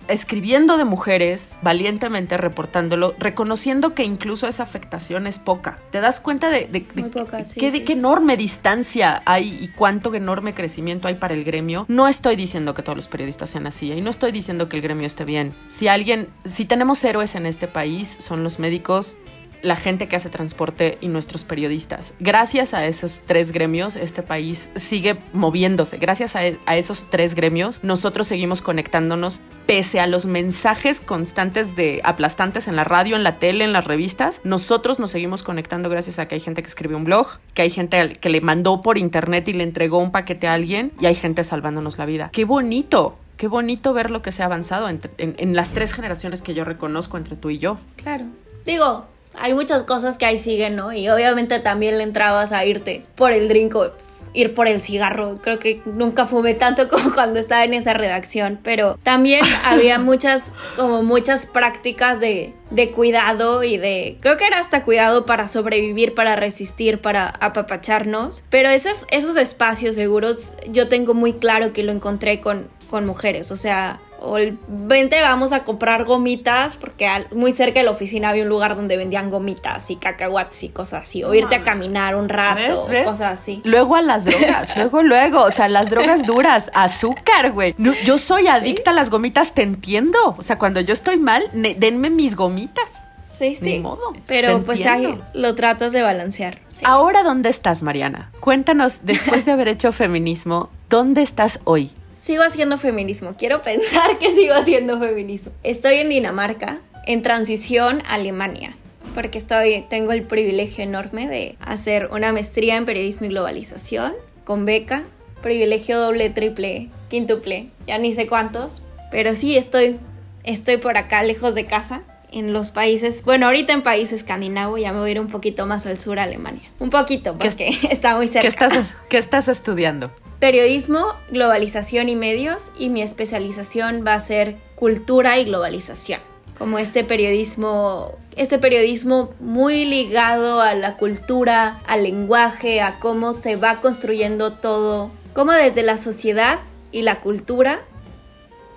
escribiendo de mujeres, valientemente reportándolo, reconociendo que incluso esa afectación es poca. Te das cuenta de, de- de Muy poca, sí, qué, de sí. qué enorme distancia hay y cuánto enorme crecimiento hay para el gremio. No estoy diciendo que todos los periodistas sean así y no estoy diciendo que el gremio esté bien. Si alguien, si tenemos héroes en este país, son los médicos, la gente que hace transporte y nuestros periodistas. Gracias a esos tres gremios, este país sigue moviéndose. Gracias a, e- a esos tres gremios, nosotros seguimos conectándonos pese a los mensajes constantes de aplastantes en la radio, en la tele, en las revistas. Nosotros nos seguimos conectando gracias a que hay gente que escribió un blog, que hay gente que le mandó por internet y le entregó un paquete a alguien y hay gente salvándonos la vida. ¡Qué bonito! Qué bonito ver lo que se ha avanzado en las tres generaciones que yo reconozco entre tú y yo. Claro. Digo, hay muchas cosas que ahí siguen, ¿no? Y obviamente también le entrabas a irte por el drink o ir por el cigarro. Creo que nunca fumé tanto como cuando estaba en esa redacción, pero también había muchas, como muchas prácticas de, de cuidado y de, creo que era hasta cuidado para sobrevivir, para resistir, para apapacharnos. Pero esos, esos espacios seguros yo tengo muy claro que lo encontré con, con mujeres, o sea, o el, vente vamos a comprar gomitas porque al- muy cerca de la oficina había un lugar donde vendían gomitas y cacahuates y cosas así o irte a caminar un rato ¿Ves? ¿Ves? cosas así Luego a las drogas, luego, luego, o sea, las drogas duras, azúcar, güey. No, yo soy adicta a las gomitas, te entiendo. O sea, cuando yo estoy mal, ne- denme mis gomitas. sí sí Ni modo, pero te pues ahí lo tratas de balancear Sí. Ahora, ¿dónde estás, Mariana? Cuéntanos, después de haber hecho feminismo, ¿dónde estás hoy? Sigo haciendo feminismo. Quiero pensar que sigo haciendo feminismo. Estoy en Dinamarca, en transición a Alemania, porque estoy, tengo el privilegio enorme de hacer una maestría en periodismo y globalización con beca, privilegio doble, triple, quíntuple, ya ni sé cuántos, pero sí estoy, estoy por acá lejos de casa. En los países, bueno, ahorita en país escandinavo, ya me voy a ir un poquito más al sur, a Alemania. Un poquito, ¿Qué porque está muy cerca. ¿Qué estás, qué estás estudiando? Periodismo, globalización y medios y mi especialización va a ser cultura y globalización. Como este periodismo, este periodismo muy ligado a la cultura, al lenguaje, a cómo se va construyendo todo, cómo desde la sociedad y la cultura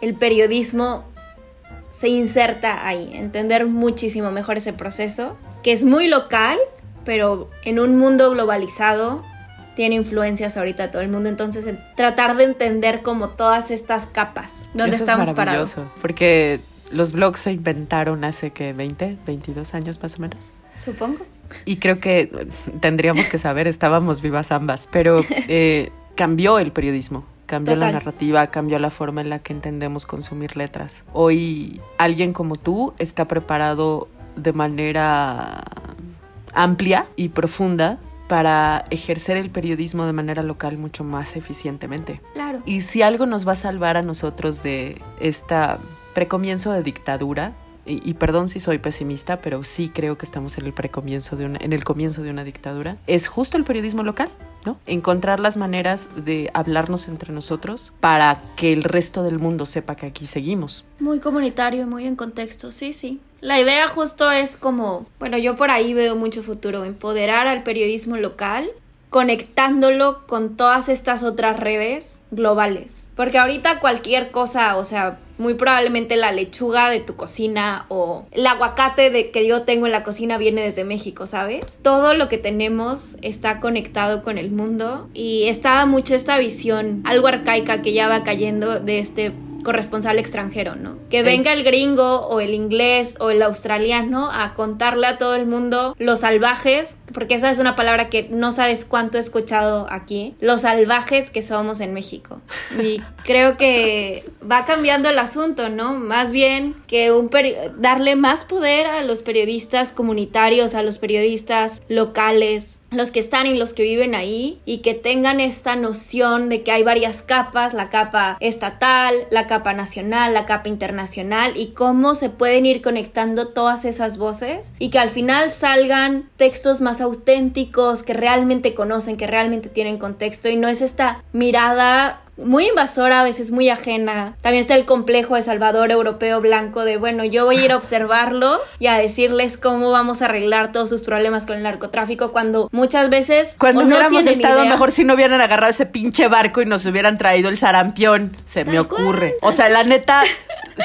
el periodismo se inserta ahí, entender muchísimo mejor ese proceso, que es muy local, pero en un mundo globalizado tiene influencias ahorita de todo el mundo, entonces en tratar de entender como todas estas capas, donde Eso estamos es parados. maravilloso, porque los blogs se inventaron hace que 20, 22 años más o menos. Supongo. Y creo que tendríamos que saber, estábamos vivas ambas, pero eh, cambió el periodismo, cambió la narrativa, cambió la forma en la que entendemos consumir letras. Hoy alguien como tú está preparado de manera amplia y profunda para ejercer el periodismo de manera local mucho más eficientemente. Claro. Y si algo nos va a salvar a nosotros de esta precomienzo de dictadura, y, y perdón si soy pesimista, pero sí creo que estamos en el precomienzo de una, en el comienzo de una dictadura, es justo el periodismo local, ¿no? Encontrar las maneras de hablarnos entre nosotros para que el resto del mundo sepa que aquí seguimos. Muy comunitario, muy en contexto, sí, sí. La idea justo es como, bueno, yo por ahí veo mucho futuro, empoderar al periodismo local, conectándolo con todas estas otras redes globales. Porque ahorita cualquier cosa, o sea, muy probablemente la lechuga de tu cocina o el aguacate de que yo tengo en la cocina viene desde México, ¿sabes? Todo lo que tenemos está conectado con el mundo y estaba mucho esta visión algo arcaica que ya va cayendo de este corresponsal extranjero, ¿no? Que venga el gringo o el inglés o el australiano a contarle a todo el mundo los salvajes, porque esa es una palabra que no sabes cuánto he escuchado aquí, los salvajes que somos en México. Y creo que va cambiando el asunto, ¿no? Más bien que un darle más poder a los periodistas comunitarios, a los periodistas locales, los que están y los que viven ahí y que tengan esta noción de que hay varias capas, la capa estatal, la capa nacional, la capa internacional y cómo se pueden ir conectando todas esas voces y que al final salgan textos más auténticos que realmente conocen, que realmente tienen contexto y no es esta mirada muy invasora, a veces muy ajena. También está el complejo de Salvador europeo blanco de, bueno, yo voy a ir a observarlos y a decirles cómo vamos a arreglar todos sus problemas con el narcotráfico cuando muchas veces... Cuando hubiéramos estado mejor si no hubieran agarrado ese pinche barco y nos hubieran traído el sarampión, se me ocurre. O sea, la neta,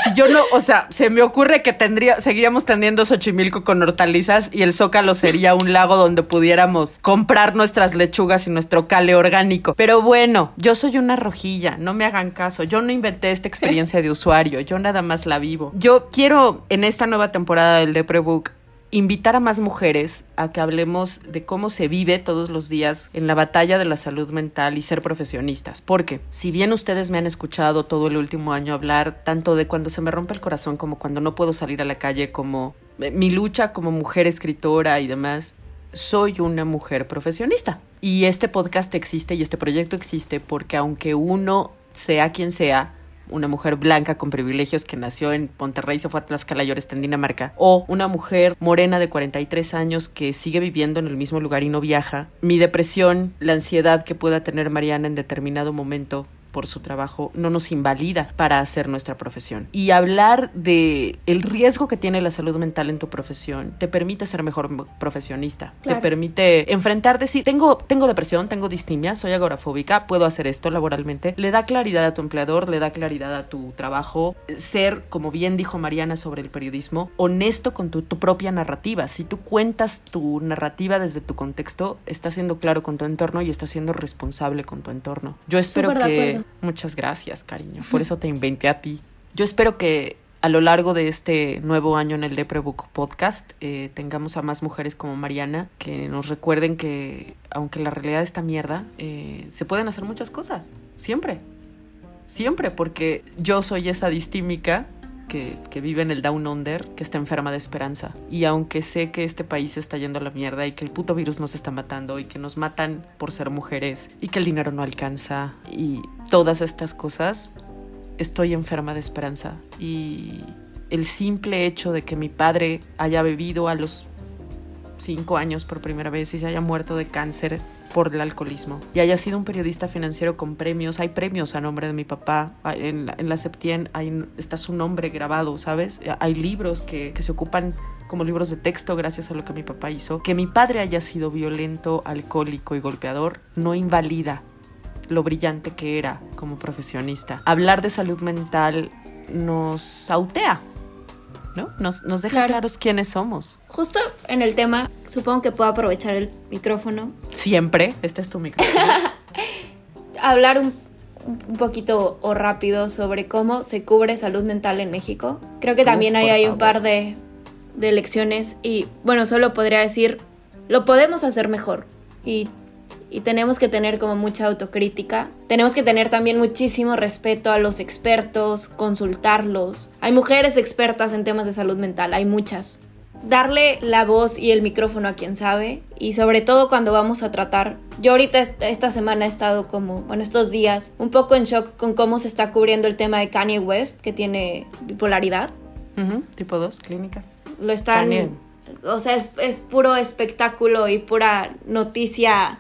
si yo no, o sea, se me ocurre que tendría, seguiríamos teniendo Xochimilco con hortalizas y el Zócalo sería un lago donde pudiéramos comprar nuestras lechugas y nuestro cale orgánico. Pero bueno, yo soy una rojilla, no me hagan caso. Yo no inventé esta experiencia de usuario, yo nada más la vivo. Yo quiero en esta nueva temporada del Deprebook invitar a más mujeres a que hablemos de cómo se vive todos los días en la batalla de la salud mental y ser profesionistas. Porque si bien ustedes me han escuchado todo el último año hablar tanto de cuando se me rompe el corazón como cuando no puedo salir a la calle, como eh, mi lucha como mujer escritora y demás, soy una mujer profesionista. Y este podcast existe y este proyecto existe porque aunque uno sea quien sea, una mujer blanca con privilegios que nació en Monterrey se fue a Tlaxcala y en Dinamarca, o una mujer morena de 43 años que sigue viviendo en el mismo lugar y no viaja, mi depresión, la ansiedad que pueda tener Mariana en determinado momento por su trabajo no nos invalida para hacer nuestra profesión. Y hablar de el riesgo que tiene la salud mental en tu profesión te permite ser mejor profesionista, te permite enfrentar decir, tengo tengo depresión, tengo distimia, soy agorafóbica, puedo hacer esto laboralmente. Le da claridad a tu empleador, le da claridad a tu trabajo, ser, como bien dijo Mariana sobre el periodismo, honesto con tu, tu propia narrativa. Si tú cuentas tu narrativa desde tu contexto, estás siendo claro con tu entorno y estás siendo responsable con tu entorno. Yo espero que Muchas gracias, cariño. Por eso te inventé a ti. Yo espero que a lo largo de este nuevo año en el Deprebook Podcast eh, tengamos a más mujeres como Mariana que nos recuerden que aunque la realidad está mierda, eh, se pueden hacer muchas cosas. Siempre. Siempre, porque yo soy esa distímica que, vive en el Down Under, que está enferma de esperanza. Y aunque sé que este país está yendo a la mierda y que el puto virus nos está matando y que nos matan por ser mujeres y que el dinero no alcanza y todas estas cosas, estoy enferma de esperanza. Y el simple hecho de que mi padre haya bebido a los cinco años por primera vez y se haya muerto de cáncer por el alcoholismo y haya sido un periodista financiero con premios. Hay premios a nombre de mi papá. En la, en la Septien hay, está su nombre grabado, ¿sabes? Hay libros que, que se ocupan como libros de texto gracias a lo que mi papá hizo. Que mi padre haya sido violento, alcohólico y golpeador no invalida lo brillante que era como profesionista. Hablar de salud mental nos sautea, ¿no? Nos, nos deja claros quiénes somos. Justo en el tema, supongo que puedo aprovechar el micrófono. Siempre, este es tu micrófono. Hablar un, un, poquito o rápido sobre cómo se cubre salud mental en México. Creo que también ahí hay un par de, de lecciones y bueno, solo podría decir, lo podemos hacer mejor. Y y tenemos que tener como mucha autocrítica. Tenemos que tener también muchísimo respeto a los expertos, consultarlos. Hay mujeres expertas en temas de salud mental, hay muchas. Darle la voz y el micrófono a quien sabe y sobre todo cuando vamos a tratar. Yo ahorita esta semana he estado como, bueno, estos días, un poco en shock con cómo se está cubriendo el tema de Kanye West, que tiene bipolaridad. tipo 2, clínica. Lo están... O sea, es, es puro espectáculo y pura noticia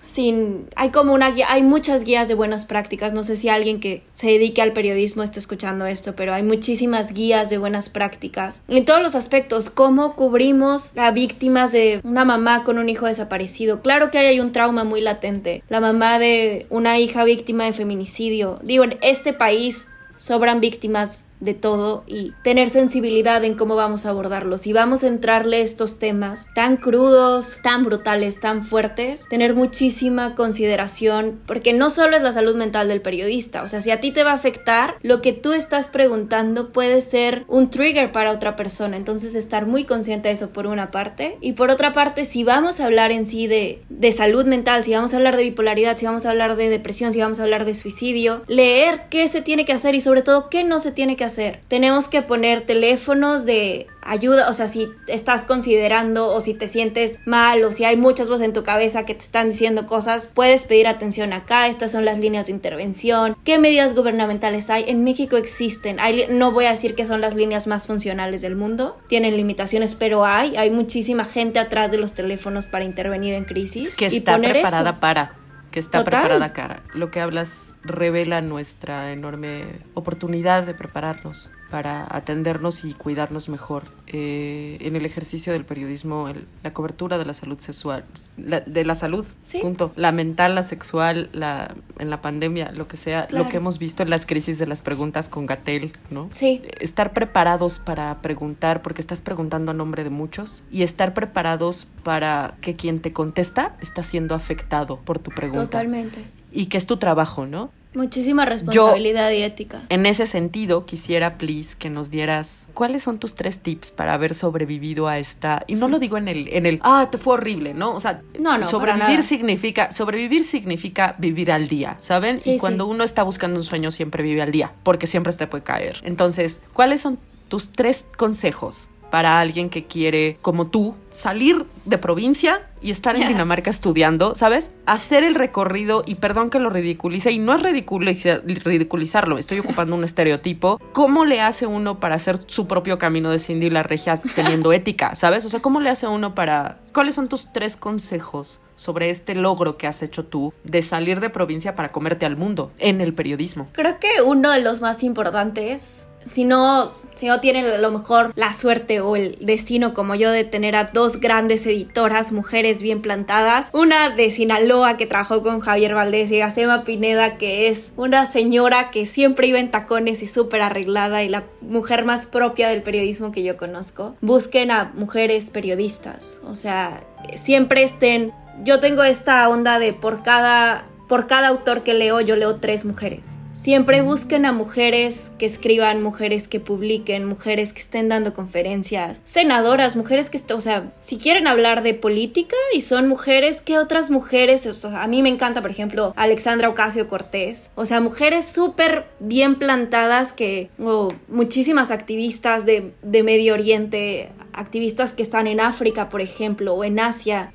sin hay como una guía hay muchas guías de buenas prácticas. No sé si alguien que se dedique al periodismo está escuchando esto pero hay muchísimas guías de buenas prácticas en todos los aspectos. Cómo cubrimos a víctimas de una mamá con un hijo desaparecido claro que hay un trauma muy latente. La mamá de una hija víctima de feminicidio. Digo en este país sobran víctimas de todo y tener sensibilidad en cómo vamos a abordarlos. Si vamos a entrarle estos temas tan crudos, tan brutales, tan fuertes, tener muchísima consideración, porque no solo es la salud mental del periodista, o sea, si a ti te va a afectar, lo que tú estás preguntando puede ser un trigger para otra persona, entonces estar muy consciente de eso por una parte, y por otra parte, si vamos a hablar en sí de, de salud mental, si vamos a hablar de bipolaridad, si vamos a hablar de depresión, si vamos a hablar de suicidio, leer qué se tiene que hacer y sobre todo qué no se tiene que hacer. Tenemos que poner teléfonos de ayuda, o sea, si estás considerando o si te sientes mal o si hay muchas voces en tu cabeza que te están diciendo cosas, puedes pedir atención acá, estas son las líneas de intervención, qué medidas gubernamentales hay, en México existen, hay, no voy a decir que son las líneas más funcionales del mundo, tienen limitaciones, pero hay, hay muchísima gente atrás de los teléfonos para intervenir en crisis. Que está preparada para que está preparada cara. Lo que hablas revela nuestra enorme oportunidad de prepararnos para atendernos y cuidarnos mejor. Eh, en el ejercicio del periodismo, la cobertura de la salud sexual, de la salud, punto. La mental, la sexual, la, en la pandemia, lo que sea, lo que hemos visto en las crisis de las preguntas con Gatel, ¿no? Sí. Estar preparados para preguntar, porque estás preguntando a nombre de muchos, y estar preparados para que quien te contesta está siendo afectado por tu pregunta. Totalmente. Y que es tu trabajo, ¿no? Muchísima responsabilidad y ética. En ese sentido, quisiera, please, que nos dieras cuáles son tus tres tips para haber sobrevivido a esta. Y no lo digo en el, en el ah, te fue horrible, ¿no? O sea, no, no, sobrevivir significa, sobrevivir significa vivir al día, ¿saben? y cuando uno está buscando un sueño, siempre vive al día, porque siempre se te puede caer. Entonces, ¿cuáles son tus tres consejos para alguien que quiere, como tú, salir de provincia y estar en Dinamarca estudiando, ¿sabes? Hacer el recorrido, y perdón que lo ridiculice, y no es ridiculizarlo, estoy ocupando un estereotipo. ¿Cómo le hace uno para hacer su propio camino de Cindy la regia teniendo ética, ¿sabes? O sea, ¿cómo le hace uno para... ¿Cuáles son tus tres consejos sobre este logro que has hecho tú de salir de provincia para comerte al mundo en el periodismo? Creo que uno de los más importantes, si no si no tienen a lo mejor la suerte o el destino como yo de tener a dos grandes editoras, mujeres bien plantadas, una de Sinaloa que trabajó con Javier Valdés y Gacema Pineda que es una señora que siempre iba en tacones y súper arreglada y la mujer más propia del periodismo que yo conozco. Busquen a mujeres periodistas, o sea, siempre estén... Yo tengo esta onda de por cada por cada autor que leo, yo leo tres mujeres. Siempre busquen a mujeres que escriban, mujeres que publiquen, mujeres que estén dando conferencias, senadoras, mujeres que, o sea, si quieren hablar de política y son mujeres, ¿qué otras mujeres? a mí me encanta, por ejemplo, Alexandra Ocasio Cortés. O sea, mujeres súper bien plantadas que, o muchísimas activistas de, de Medio Oriente activistas que están en África, por ejemplo, o en Asia,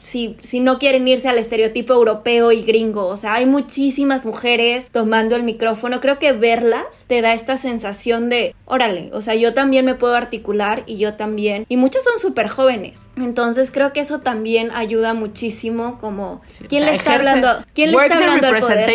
si, si no quieren irse al estereotipo europeo y gringo, o sea, hay muchísimas mujeres tomando el micrófono, creo que verlas te da esta sensación de, órale, o sea, yo también me puedo articular y yo también, y muchas son súper jóvenes, entonces creo que eso también ayuda muchísimo como, ¿quién le está hablando? ¿Quién le está hablando al poder?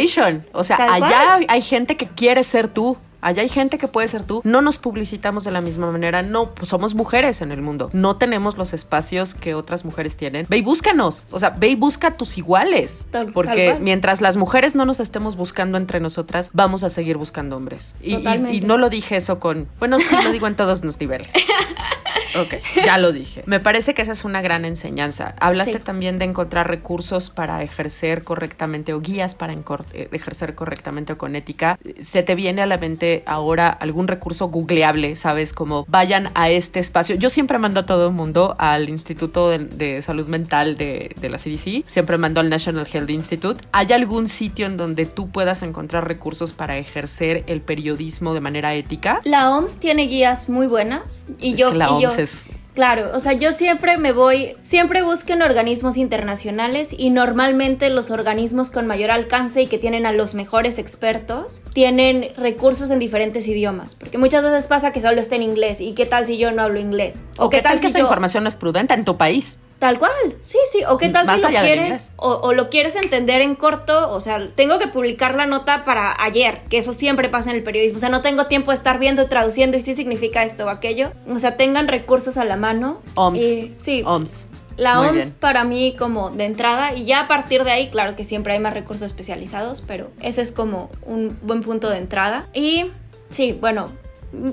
O sea, allá hay gente que quiere ser tú. Allá hay gente que puede ser tú. No nos publicitamos de la misma manera. No, pues somos mujeres en el mundo. No tenemos los espacios que otras mujeres tienen. Ve y búscanos. O sea, ve y busca a tus iguales. porque mientras las mujeres no nos estemos buscando entre nosotras, vamos a seguir buscando hombres. Y, y, no lo dije eso con. Bueno, sí lo digo en todos los niveles. Ok, ya lo dije. Me parece que esa es una gran enseñanza. Hablaste también de encontrar recursos para ejercer correctamente o guías para eh, ejercer correctamente o con ética. ¿Se te viene a la mente ahora algún recurso googleable, sabes? Como vayan a este espacio. Yo siempre mando a todo el mundo al Instituto de, Salud Mental de, de, la CDC, siempre mando al National Health Institute. ¿Hay algún sitio en donde tú puedas encontrar recursos para ejercer el periodismo de manera ética? La OMS tiene guías muy buenas y yo... la OMS Claro, o sea, yo siempre me voy, siempre busquen organismos internacionales y normalmente los organismos con mayor alcance y que tienen a los mejores expertos tienen recursos en diferentes idiomas, porque muchas veces pasa que solo está en inglés y qué tal si yo no hablo inglés o, qué, tal, que esa información no es prudente en tu país. Tal cual, sí, sí. O qué tal si lo quieres, o, lo quieres entender en corto, o sea, tengo que publicar la nota para ayer, que eso siempre pasa en el periodismo. O sea, no tengo tiempo de estar viendo, traduciendo y sí significa esto o aquello. O sea, tengan recursos a la mano. OMS. sí. OMS. La OMS para mí como de entrada y ya a partir de ahí, claro que siempre hay más recursos especializados, pero ese es como un buen punto de entrada. Y sí, bueno,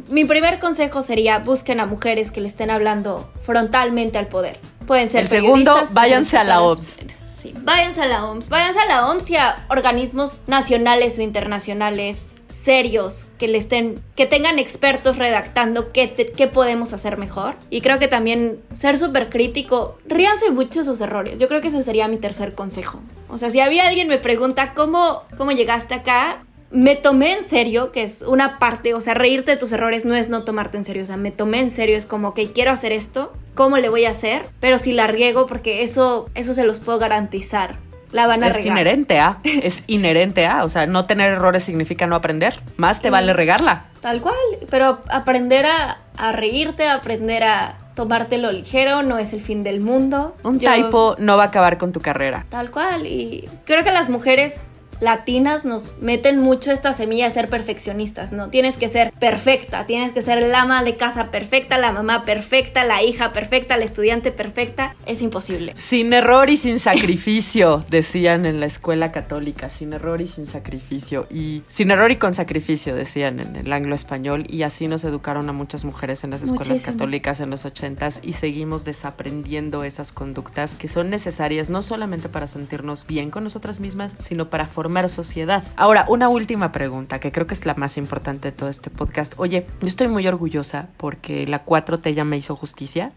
Mi primer consejo sería busquen a mujeres que le estén hablando frontalmente al poder. Pueden ser El segundo, váyanse a la. OMS. Sí, váyanse a la OMS, váyanse a la OMS y a organismos nacionales o internacionales serios que le estén, que tengan expertos redactando qué, te- qué podemos hacer mejor. Y creo que también ser súper crítico, ríanse mucho de sus errores. Yo creo que ese sería mi tercer consejo. O sea, si había alguien me pregunta cómo, cómo llegaste acá, me tomé en serio, que es una parte, o sea, reírte de tus errores no es no tomarte en serio, o sea, me tomé en serio, es como que quiero hacer esto, ¿cómo le voy a hacer? Pero si la riego, porque eso, eso se los puedo garantizar, la van a Es regar. inherente a, es inherente a, o sea, no tener errores significa no aprender, más te vale regarla. Tal cual, pero aprender a, a reírte, aprender a tomártelo ligero, no es el fin del mundo. Un Yo- typo no va a acabar con tu carrera. Tal cual, y creo que las mujeres latinas nos meten mucho esta semilla de ser perfeccionistas, ¿no? Tienes que ser perfecta, tienes que ser la ama de casa perfecta, la mamá perfecta, la hija perfecta, la estudiante perfecta. Es imposible. Sin error y sin sacrificio, decían en la escuela católica, sin error y sin sacrificio. Y sin error y con sacrificio, decían en el anglo español. Y así nos educaron a muchas mujeres en las escuelas Muchísimo. católicas en los ochentas y seguimos desaprendiendo esas conductas que son necesarias no solamente para sentirnos bien con nosotras mismas, sino para formar sociedad. Ahora, una última pregunta que creo que es la más importante de todo este podcast. Oye, yo estoy muy orgullosa porque la 4T ya me hizo justicia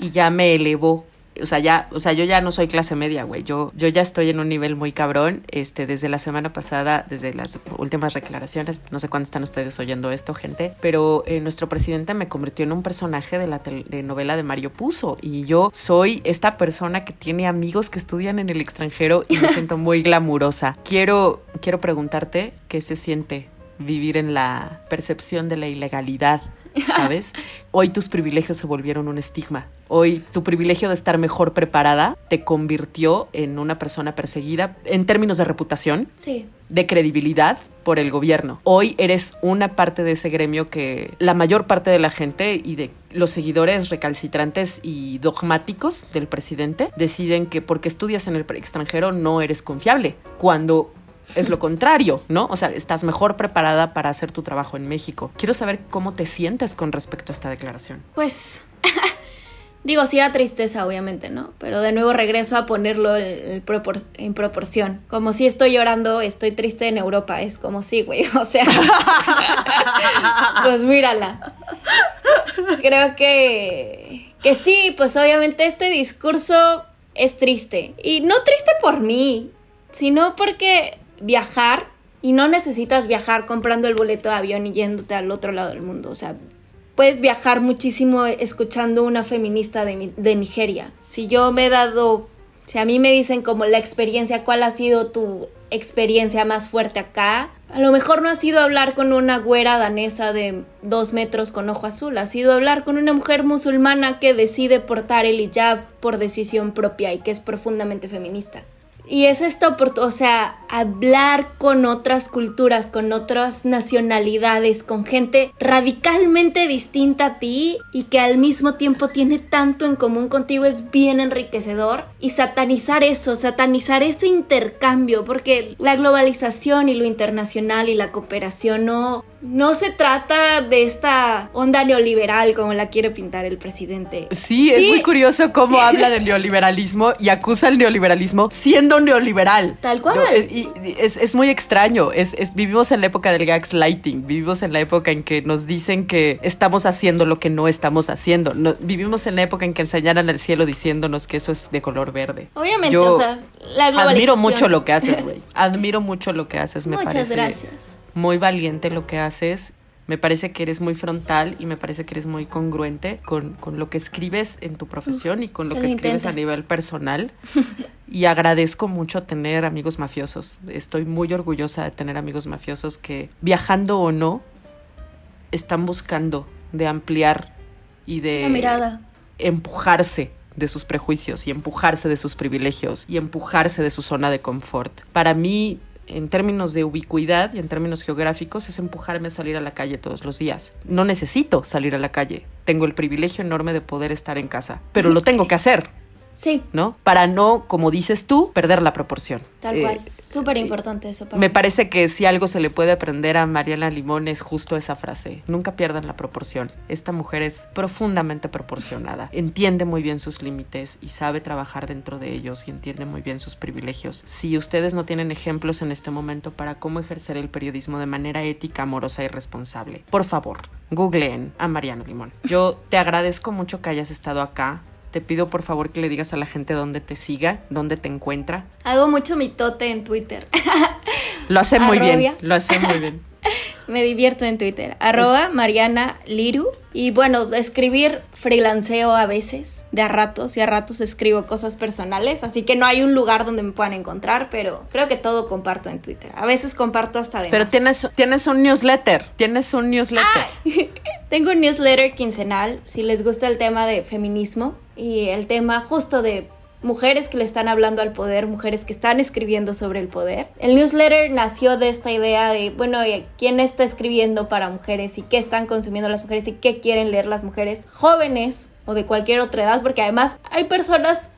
y ya me elevó o sea, ya, o sea, yo ya no soy clase media, güey. Yo, yo ya estoy en un nivel muy cabrón. Este, desde la semana pasada, desde las últimas declaraciones, no sé cuándo están ustedes oyendo esto, gente, pero eh, nuestro presidente me convirtió en un personaje de la telenovela de Mario Puzo. Y yo soy esta persona que tiene amigos que estudian en el extranjero y me siento muy glamurosa. Quiero, quiero preguntarte qué se siente vivir en la percepción de la ilegalidad. ¿Sabes? Hoy tus privilegios se volvieron un estigma. Hoy tu privilegio de estar mejor preparada te convirtió en una persona perseguida en términos de reputación, Sí. de credibilidad por el gobierno. Hoy eres una parte de ese gremio que la mayor parte de la gente y de los seguidores recalcitrantes y dogmáticos del presidente deciden que porque estudias en el extranjero no eres confiable, cuando es lo contrario, ¿no? O sea, estás mejor preparada para hacer tu trabajo en México. Quiero saber cómo te sientes con respecto a esta declaración. Pues, digo, sí da tristeza, obviamente, ¿no? Pero de nuevo regreso a ponerlo propor- en proporción. Como si estoy llorando, estoy triste en Europa. Es como sí, güey. O sea, pues mírala. Creo que, que sí, pues obviamente este discurso es triste. Y no triste por mí, sino porque viajar, y no necesitas viajar comprando el boleto de avión y yéndote al otro lado del mundo. O sea, puedes viajar muchísimo escuchando una feminista de, de Nigeria. Si yo me he dado, si a mí me dicen como la experiencia, ¿cuál ha sido tu experiencia más fuerte acá? A lo mejor no ha sido hablar con una güera danesa de dos metros con ojo azul, ha sido hablar con una mujer musulmana que decide portar el hijab por decisión propia y que es profundamente feminista. Y es esto, por, o sea, hablar con otras culturas, con otras nacionalidades, con gente radicalmente distinta a ti y que al mismo tiempo tiene tanto en común contigo es bien enriquecedor. Y satanizar eso, satanizar este intercambio, porque la globalización y lo internacional y la cooperación no, no se trata de esta onda neoliberal como la quiere pintar el presidente. Sí, es muy curioso cómo habla del neoliberalismo y acusa el neoliberalismo siendo neoliberal. Tal cual. No, eh, y- y es, es muy extraño. Es, es- vivimos en la época del gaslighting. Vivimos en la época en que nos dicen que estamos haciendo lo que no estamos haciendo. No- vivimos en la época en que enseñaran al cielo diciéndonos que eso es de color verde. Obviamente, Yo o sea, la globalización. Admiro mucho lo que haces, güey. Admiro mucho lo que haces, me Muchas parece. gracias. Muy valiente lo que haces. Me parece que eres muy frontal y me parece que eres muy congruente con, con lo que escribes en tu profesión y con lo que lo escribes a nivel personal. Y agradezco mucho tener amigos mafiosos. Estoy muy orgullosa de tener amigos mafiosos que, viajando o no, están buscando de ampliar y de La mirada. empujarse de sus prejuicios y empujarse de sus privilegios y empujarse de su zona de confort. Para mí, en términos de ubicuidad y en términos geográficos, es empujarme a salir a la calle todos los días. No necesito salir a la calle. Tengo el privilegio enorme de poder estar en casa, pero lo tengo que hacer. Sí, ¿no? Para no, como dices tú, perder la proporción. tal Eh, cual. Súper importante eso para Me mí. parece que si algo se le puede aprender a Mariana Limón es justo esa frase. Nunca pierdan la proporción. Esta mujer es profundamente proporcionada. Entiende muy bien sus límites y sabe trabajar dentro de ellos y entiende muy bien sus privilegios. Si ustedes no tienen ejemplos en este momento para cómo ejercer el periodismo de manera ética, amorosa y responsable, por favor, googleen a Mariana Limón. Yo te agradezco mucho que hayas estado acá. Te pido por favor que le digas a la gente dónde te siga, dónde te encuentra. Hago mucho mitote en Twitter. Lo hace muy bien, lo hace muy bien. Me divierto en Twitter. Arroba Mariana Liru. Y bueno, escribir freelanceo a veces, de a ratos, y a ratos escribo cosas personales. Así que no hay un lugar donde me puedan encontrar, pero creo que todo comparto en Twitter. A veces comparto hasta de Pero más. tienes, tienes un newsletter, tienes un newsletter. Tengo un newsletter quincenal si les gusta el tema de feminismo y el tema justo de mujeres que le están hablando al poder, mujeres que están escribiendo sobre el poder. El newsletter nació de esta idea de, bueno, eh, ¿quién está escribiendo para mujeres y qué están consumiendo las mujeres y qué quieren leer las mujeres jóvenes o de cualquier otra edad? Porque además hay personas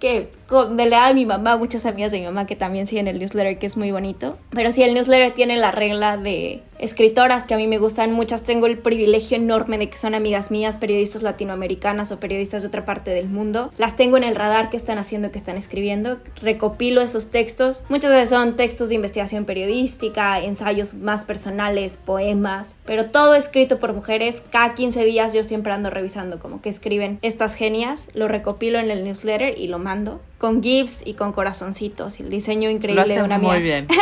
que de la edad de mi mamá, muchas amigas de mi mamá que también siguen el newsletter, que es muy bonito. Pero sí, el newsletter tiene la regla de escritoras que a mí me gustan, muchas tengo el privilegio enorme de que son amigas mías, periodistas latinoamericanas o periodistas de otra parte del mundo. Las tengo en el radar que están haciendo, que están escribiendo, recopilo esos textos. Muchas veces son textos de investigación periodística, ensayos más personales, poemas, pero todo escrito por mujeres. Cada 15 días yo siempre ando revisando como que escriben estas genias, lo recopilo en el newsletter y lo mando con GIFs y con corazoncitos y el diseño Lo increíble hace de una muy mía. bien.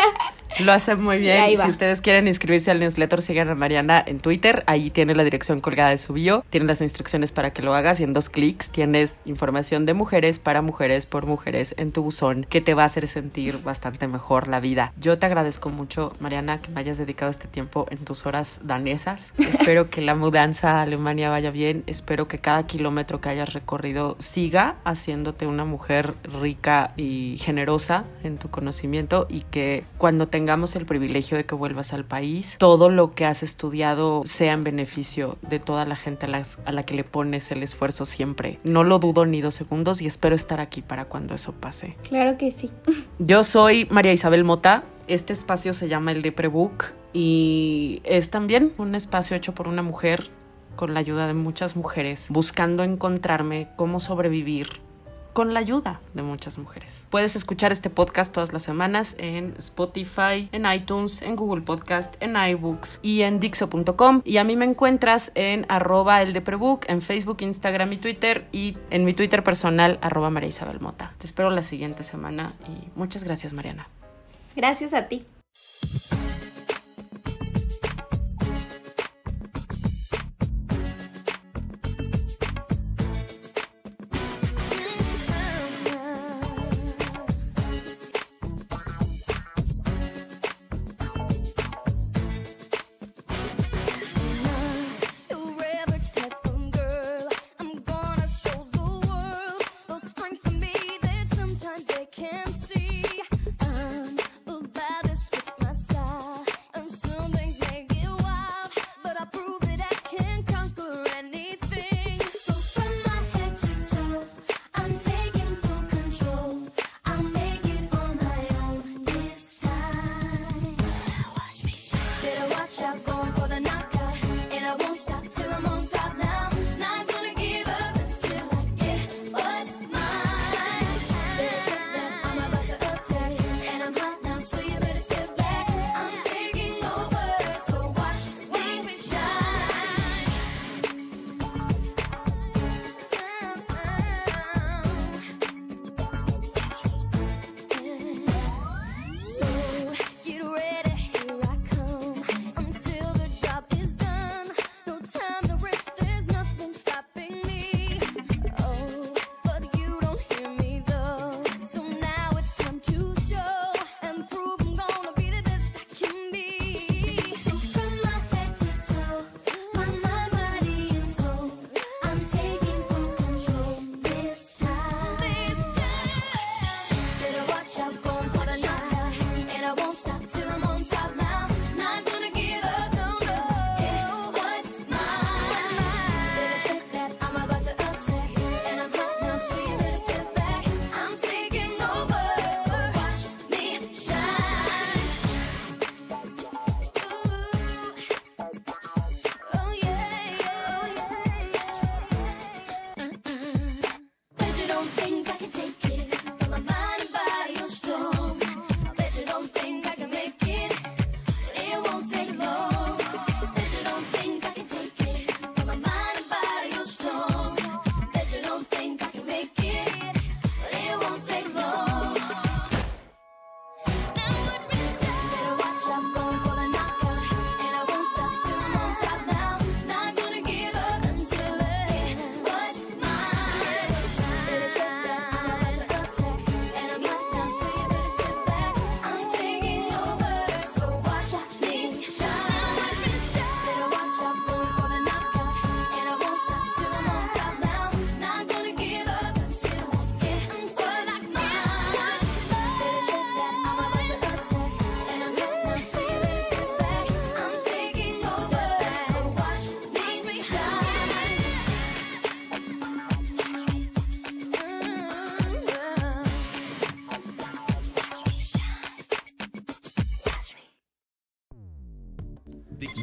Lo hace muy bien. Y si ustedes quieren inscribirse al newsletter, sigan a Mariana en Twitter. Ahí tiene la dirección colgada de su bio. Tiene las instrucciones para que lo hagas y en dos clics tienes información de mujeres para mujeres por mujeres en tu buzón que te va a hacer sentir bastante mejor la vida. Yo te agradezco mucho, Mariana, que me hayas dedicado este tiempo en tus horas danesas. Espero que la mudanza a Alemania vaya bien. Espero que cada kilómetro que hayas recorrido siga haciéndote una mujer rica y generosa en tu conocimiento y que cuando tengamos el privilegio de que vuelvas al país, todo lo que has estudiado sea en beneficio de toda la gente a, las- a la que le pones el esfuerzo siempre. No lo dudo ni dos segundos y espero estar aquí para cuando eso pase. Claro que sí. Yo soy María Isabel Mota. Este espacio se llama el de Prebook y es también un espacio hecho por una mujer con la ayuda de muchas mujeres, buscando encontrarme cómo sobrevivir con la ayuda de muchas mujeres. Puedes escuchar este podcast todas las semanas en Spotify, en iTunes, en Google Podcast, en iBooks y en Dixo.com. Y a mí me encuentras en arroba el de Prebook, en Facebook, Instagram y Twitter y en mi Twitter personal arroba María Isabel Mota. Te espero la siguiente semana y muchas gracias Mariana. Gracias a ti.